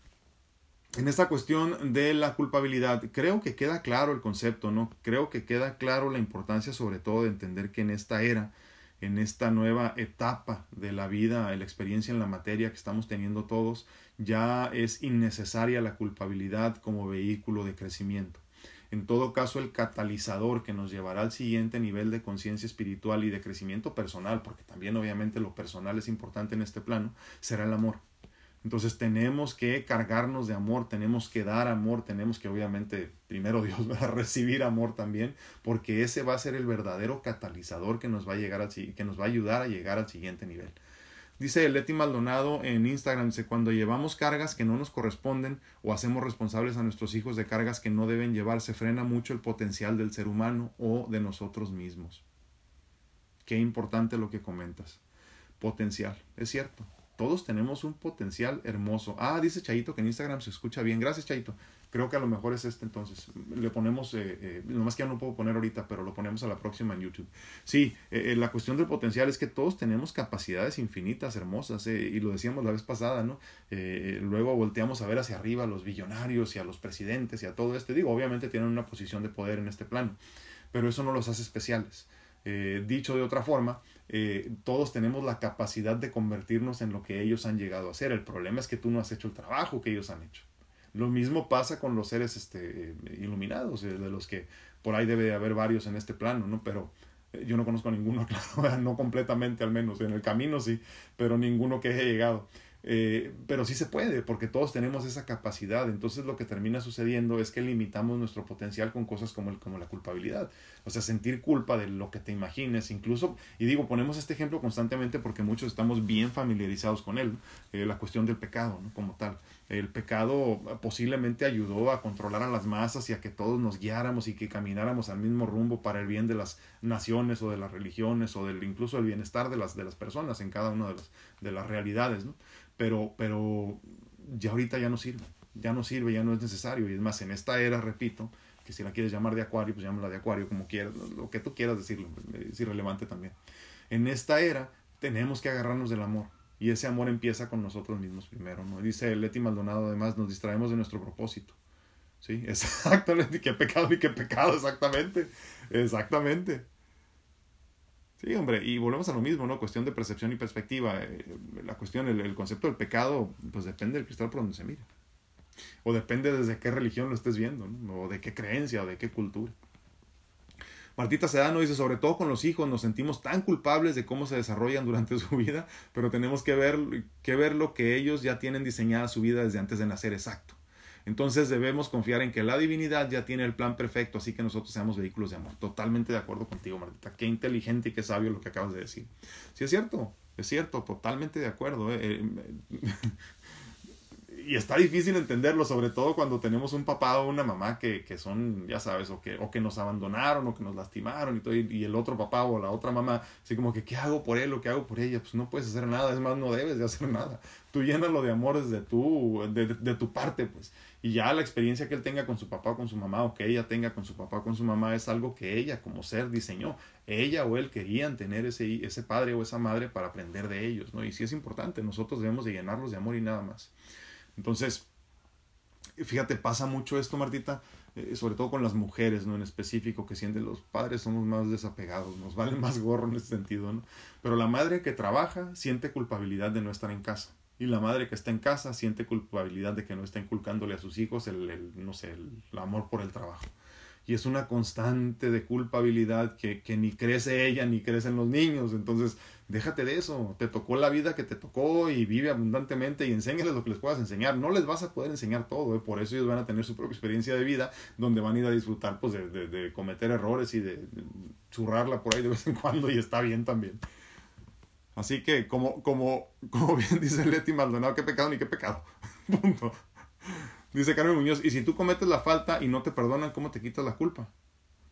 en esta cuestión de la culpabilidad, creo que queda claro el concepto, ¿no? Creo que queda claro la importancia sobre todo de entender que en esta era, en esta nueva etapa de la vida, la experiencia en la materia que estamos teniendo todos, ya es innecesaria la culpabilidad como vehículo de crecimiento en todo caso el catalizador que nos llevará al siguiente nivel de conciencia espiritual y de crecimiento personal, porque también obviamente lo personal es importante en este plano, será el amor. Entonces tenemos que cargarnos de amor, tenemos que dar amor, tenemos que obviamente primero Dios va a recibir amor también, porque ese va a ser el verdadero catalizador que nos va a llegar al, que nos va a ayudar a llegar al siguiente nivel. Dice Leti Maldonado en Instagram, dice, cuando llevamos cargas que no nos corresponden o hacemos responsables a nuestros hijos de cargas que no deben llevar, se frena mucho el potencial del ser humano o de nosotros mismos. Qué importante lo que comentas. Potencial, es cierto. Todos tenemos un potencial hermoso. Ah, dice Chaito que en Instagram se escucha bien. Gracias, Chaito. Creo que a lo mejor es este entonces. Le ponemos, eh, eh, nomás que ya no puedo poner ahorita, pero lo ponemos a la próxima en YouTube. Sí, eh, la cuestión del potencial es que todos tenemos capacidades infinitas, hermosas, y lo decíamos la vez pasada, ¿no? luego volteamos a ver hacia arriba a los billonarios y a los presidentes y a todo esto. Digo, obviamente tienen una posición de poder en este plano, pero eso no los hace especiales. dicho de otra forma, todos tenemos la capacidad de convertirnos en lo que ellos han llegado a ser. El problema es que tú no has hecho el trabajo que ellos han hecho. Lo mismo pasa con los seres este, iluminados, eh, de los que por ahí debe de haber varios en este plano, ¿no? Pero eh, yo no conozco a ninguno, claro, no completamente al menos, en el camino sí, pero ninguno que haya llegado. Eh, pero sí se puede, porque todos tenemos esa capacidad. Entonces lo que termina sucediendo es que limitamos nuestro potencial con cosas como, el, como la culpabilidad. O sea, sentir culpa de lo que te imagines, incluso, y digo, ponemos este ejemplo constantemente porque muchos estamos bien familiarizados con él, la cuestión del pecado, ¿no? Como tal el pecado posiblemente ayudó a controlar a las masas y a que todos nos guiáramos y que camináramos al mismo rumbo para el bien de las naciones o de las religiones o del incluso el bienestar de las, de las personas en cada una de las, de las realidades. Pero, pero ya ahorita ya no sirve, ya no sirve, ya no es necesario y es más, en esta era, repito, que si la quieres llamar de acuario, pues llámala de acuario como quieras, lo que tú quieras decirlo, es irrelevante también. En esta era tenemos que agarrarnos del amor, y ese amor empieza con nosotros mismos primero, ¿no? Dice Leti Maldonado, además, nos distraemos de nuestro propósito. Sí, exactamente. ¿Qué pecado ni qué pecado? Exactamente. Exactamente. Sí, hombre, y volvemos a lo mismo, ¿no? Cuestión de percepción y perspectiva. Eh, la cuestión, el, el, concepto del pecado, pues depende del cristal por donde se mire. O depende desde qué religión lo estés viendo, ¿no? O de qué creencia, o de qué cultura. Martita Sedano dice, sobre todo con los hijos, nos sentimos tan culpables de cómo se desarrollan durante su vida, pero tenemos que ver, que ver lo que ellos ya tienen diseñada su vida desde antes de nacer, exacto. Entonces debemos confiar en que la divinidad ya tiene el plan perfecto, así que nosotros seamos vehículos de amor. Totalmente de acuerdo contigo, Martita. Qué inteligente y qué sabio lo que acabas de decir. Sí, es cierto, es cierto, totalmente de acuerdo. Eh, eh, y está difícil entenderlo, sobre todo cuando tenemos un papá o una mamá que, que son, ya sabes, o que, o que nos abandonaron o que nos lastimaron y todo, y, el otro papá o la otra mamá, así como que, ¿qué hago por él o qué hago por ella? Pues no puedes hacer nada, es más, no debes de hacer nada. Tú llénalo de amor desde tu, de, de, tu parte, pues. Y ya la experiencia que él tenga con su papá o con su mamá, o que ella tenga con su papá o con su mamá, es algo que ella como ser diseñó. Ella o él querían tener ese, ese padre o esa madre para aprender de ellos, ¿no? Y sí es importante, nosotros debemos de llenarlos de amor y nada más. Entonces, fíjate, pasa mucho esto, Martita, eh, sobre todo con las mujeres, ¿no? En específico, que sienten los padres somos más desapegados, nos valen más gorro en ese sentido, ¿no? Pero la madre que trabaja siente culpabilidad de no estar en casa. Y la madre que está en casa siente culpabilidad de que no está inculcándole a sus hijos el, no sé, el amor por el trabajo y es una constante de culpabilidad que, que, ni crece ella ni crecen los niños. Entonces, déjate de eso. Te tocó la vida que te tocó y vive abundantemente y enséñales lo que les puedas enseñar. No les vas a poder enseñar todo, ¿eh? por eso ellos van a tener su propia experiencia de vida donde van a ir a disfrutar pues, de, de, cometer errores y de, churrarla por ahí de vez en cuando y está bien también. Así que, como, como, como bien dice Leti Maldonado, qué pecado ni qué pecado. Punto. Dice Carmen Muñoz, y si tú cometes la falta y no te perdonan, ¿cómo te quitas la culpa?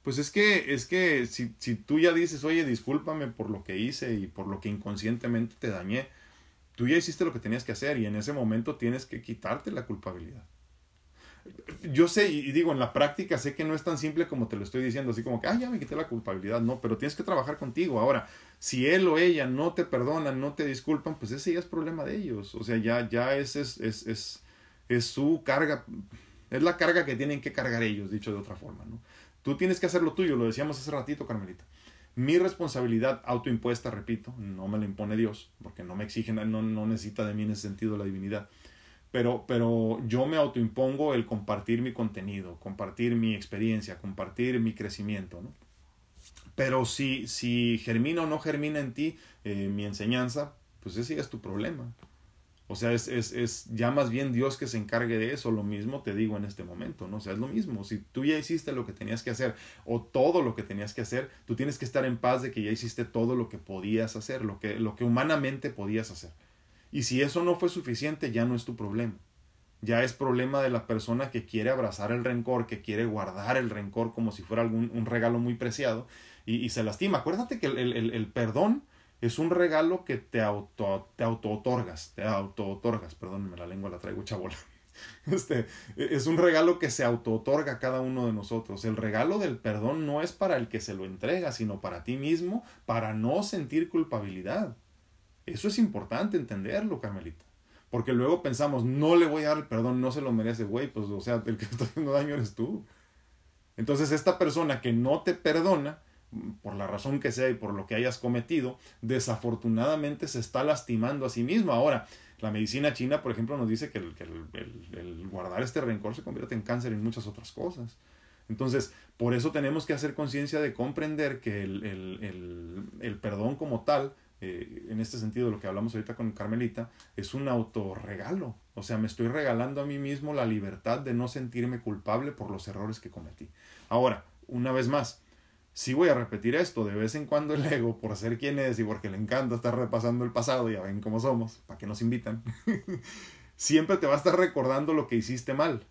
Pues es que, es que si, si tú ya dices, oye, discúlpame por lo que hice y por lo que inconscientemente te dañé, tú ya hiciste lo que tenías que hacer y en ese momento tienes que quitarte la culpabilidad. Yo sé, y digo, en la práctica sé que no es tan simple como te lo estoy diciendo, así como que, ah, ya me quité la culpabilidad, no, pero tienes que trabajar contigo. Ahora, si él o ella no te perdonan, no te disculpan, pues ese ya es problema de ellos. O sea, ya, ya ese es, es, es es su carga, es la carga que tienen que cargar ellos, dicho de otra forma, ¿no? Tú tienes que hacer lo tuyo, lo decíamos hace ratito, Carmelita. Mi responsabilidad autoimpuesta, repito, no me la impone Dios, porque no me exige, no, no necesita de mí en ese sentido la divinidad. Pero, pero yo me autoimpongo el compartir mi contenido, compartir mi experiencia, compartir mi crecimiento, ¿no? Pero si, si germina o no germina en ti eh, mi enseñanza, pues ese es tu problema. O sea, es, es, es, ya más bien Dios que se encargue de eso. Lo mismo te digo en este momento, ¿no? O sea, es lo mismo. Si tú ya hiciste lo que tenías que hacer o todo lo que tenías que hacer, tú tienes que estar en paz de que ya hiciste todo lo que podías hacer, lo que, lo que humanamente podías hacer. Y si eso no fue suficiente, ya no es tu problema. Ya es problema de la persona que quiere abrazar el rencor, que quiere guardar el rencor como si fuera algún, un regalo muy preciado y, y se lastima. Acuérdate que el, el, el perdón es un regalo que te auto, te auto otorgas, te auto otorgas, perdónenme la lengua la traigo chabola. Este, es un regalo que se auto otorga a cada uno de nosotros. El regalo del perdón no es para el que se lo entrega, sino para ti mismo, para no sentir culpabilidad. Eso es importante entenderlo, Carmelita. Porque luego pensamos, no le voy a dar el perdón, no se lo merece, güey, pues o sea, el que está haciendo daño eres tú. Entonces esta persona que no te perdona, por la razón que sea y por lo que hayas cometido, desafortunadamente se está lastimando a sí mismo. Ahora, la medicina china, por ejemplo, nos dice que el, guardar este rencor se convierte en cáncer y muchas otras cosas. Entonces, por eso tenemos que hacer conciencia de comprender que el, perdón como tal, eh, en este sentido, lo que hablamos ahorita con Carmelita, es un autorregalo. O sea, me estoy regalando a mí mismo la libertad de no sentirme culpable por los errores que cometí. Ahora, una vez más, sí voy a repetir esto, de vez en cuando el ego, por ser quien es y porque le encanta estar repasando el pasado, ya ven cómo somos, para que nos invitan, siempre te va a estar recordando lo que hiciste mal.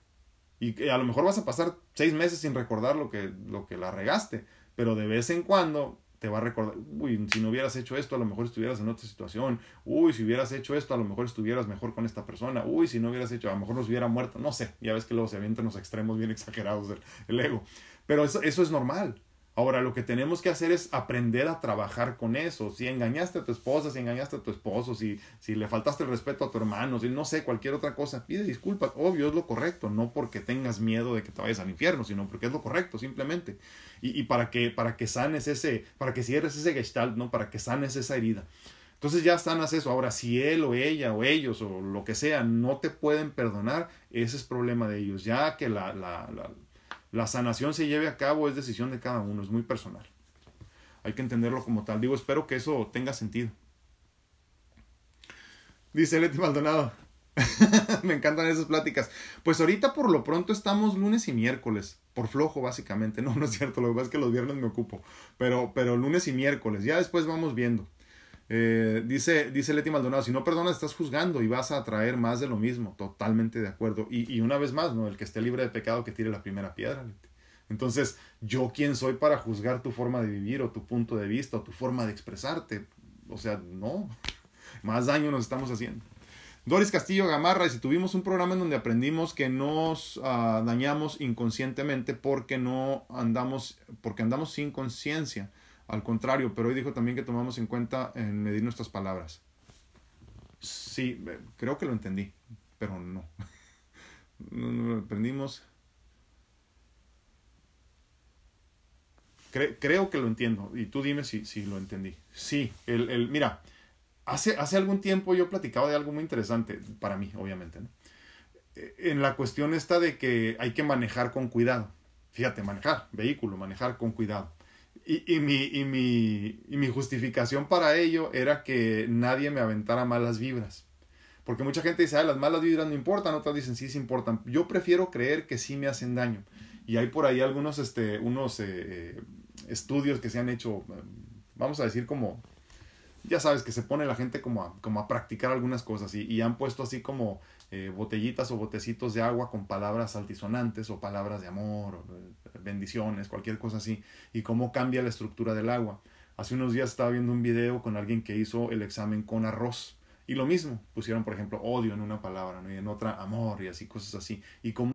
Y a lo mejor vas a pasar seis meses sin recordar lo que, lo que la regaste, pero de vez en cuando te va a recordar, uy, si no hubieras hecho esto, a lo mejor estuvieras en otra situación, uy, si hubieras hecho esto, a lo mejor estuvieras mejor con esta persona, uy, si no hubieras hecho, a lo mejor nos hubiera muerto, no sé, ya ves que luego se avientan los extremos bien exagerados del ego, pero eso, eso es normal, Ahora lo que tenemos que hacer es aprender a trabajar con eso. Si engañaste a tu esposa, si engañaste a tu esposo, si, si le faltaste el respeto a tu hermano, si no sé, cualquier otra cosa, pide disculpas. Obvio, es lo correcto, no porque tengas miedo de que te vayas al infierno, sino porque es lo correcto, simplemente. Y, y para, que, para que sanes ese, para que cierres ese gestalt, ¿no? Para que sanes esa herida. Entonces ya sanas eso. Ahora, si él o ella o ellos o lo que sea no te pueden perdonar, ese es problema de ellos. Ya que la, la, la la sanación se lleve a cabo es decisión de cada uno, es muy personal. Hay que entenderlo como tal. Digo, espero que eso tenga sentido. Dice Leti Maldonado. Me encantan esas pláticas. Pues ahorita por lo pronto estamos lunes y miércoles. Por flojo, básicamente. No, no es cierto. Lo que pasa es que los viernes me ocupo. Pero, pero lunes y miércoles. Ya después vamos viendo. Eh, dice, dice Leti Maldonado, si no perdonas estás juzgando y vas a atraer más de lo mismo. Totalmente de acuerdo. Y, y una vez más, ¿no? El que esté libre de pecado que tire la primera piedra. Entonces, ¿yo quién soy para juzgar tu forma de vivir o tu punto de vista o tu forma de expresarte? O sea, no. Más daño nos estamos haciendo. Doris Castillo Gamarra, y si tuvimos un programa en donde aprendimos que nos uh, dañamos inconscientemente porque no andamos, porque andamos sin conciencia. Al contrario, pero hoy dijo también que tomamos en cuenta en medir nuestras palabras. Sí, creo que lo entendí, pero no. no, no aprendimos. Cre creo que lo entiendo. Y tú dime si, si lo entendí. Sí, el, el, mira, hace, hace algún tiempo yo platicaba de algo muy interesante, para mí, obviamente, ¿no? En la cuestión esta de que hay que manejar con cuidado. Fíjate, manejar, vehículo, manejar con cuidado. Y, y, mi, y, mi, y mi justificación para ello era que nadie me aventara malas vibras. Porque mucha gente dice, ah, las malas vibras no importan, otras dicen, sí, sí importan. Yo prefiero creer que sí me hacen daño. Y hay por ahí algunos este, unos, eh, estudios que se han hecho, vamos a decir como, ya sabes, que se pone la gente como a, como a practicar algunas cosas y, y han puesto así como eh, botellitas o botecitos de agua con palabras altisonantes o palabras de amor, bendiciones, cualquier cosa así, y cómo cambia la estructura del agua. Hace unos días estaba viendo un video con alguien que hizo el examen con arroz. Y lo mismo, pusieron por ejemplo odio en una palabra y en otra amor y así, cosas así. Y como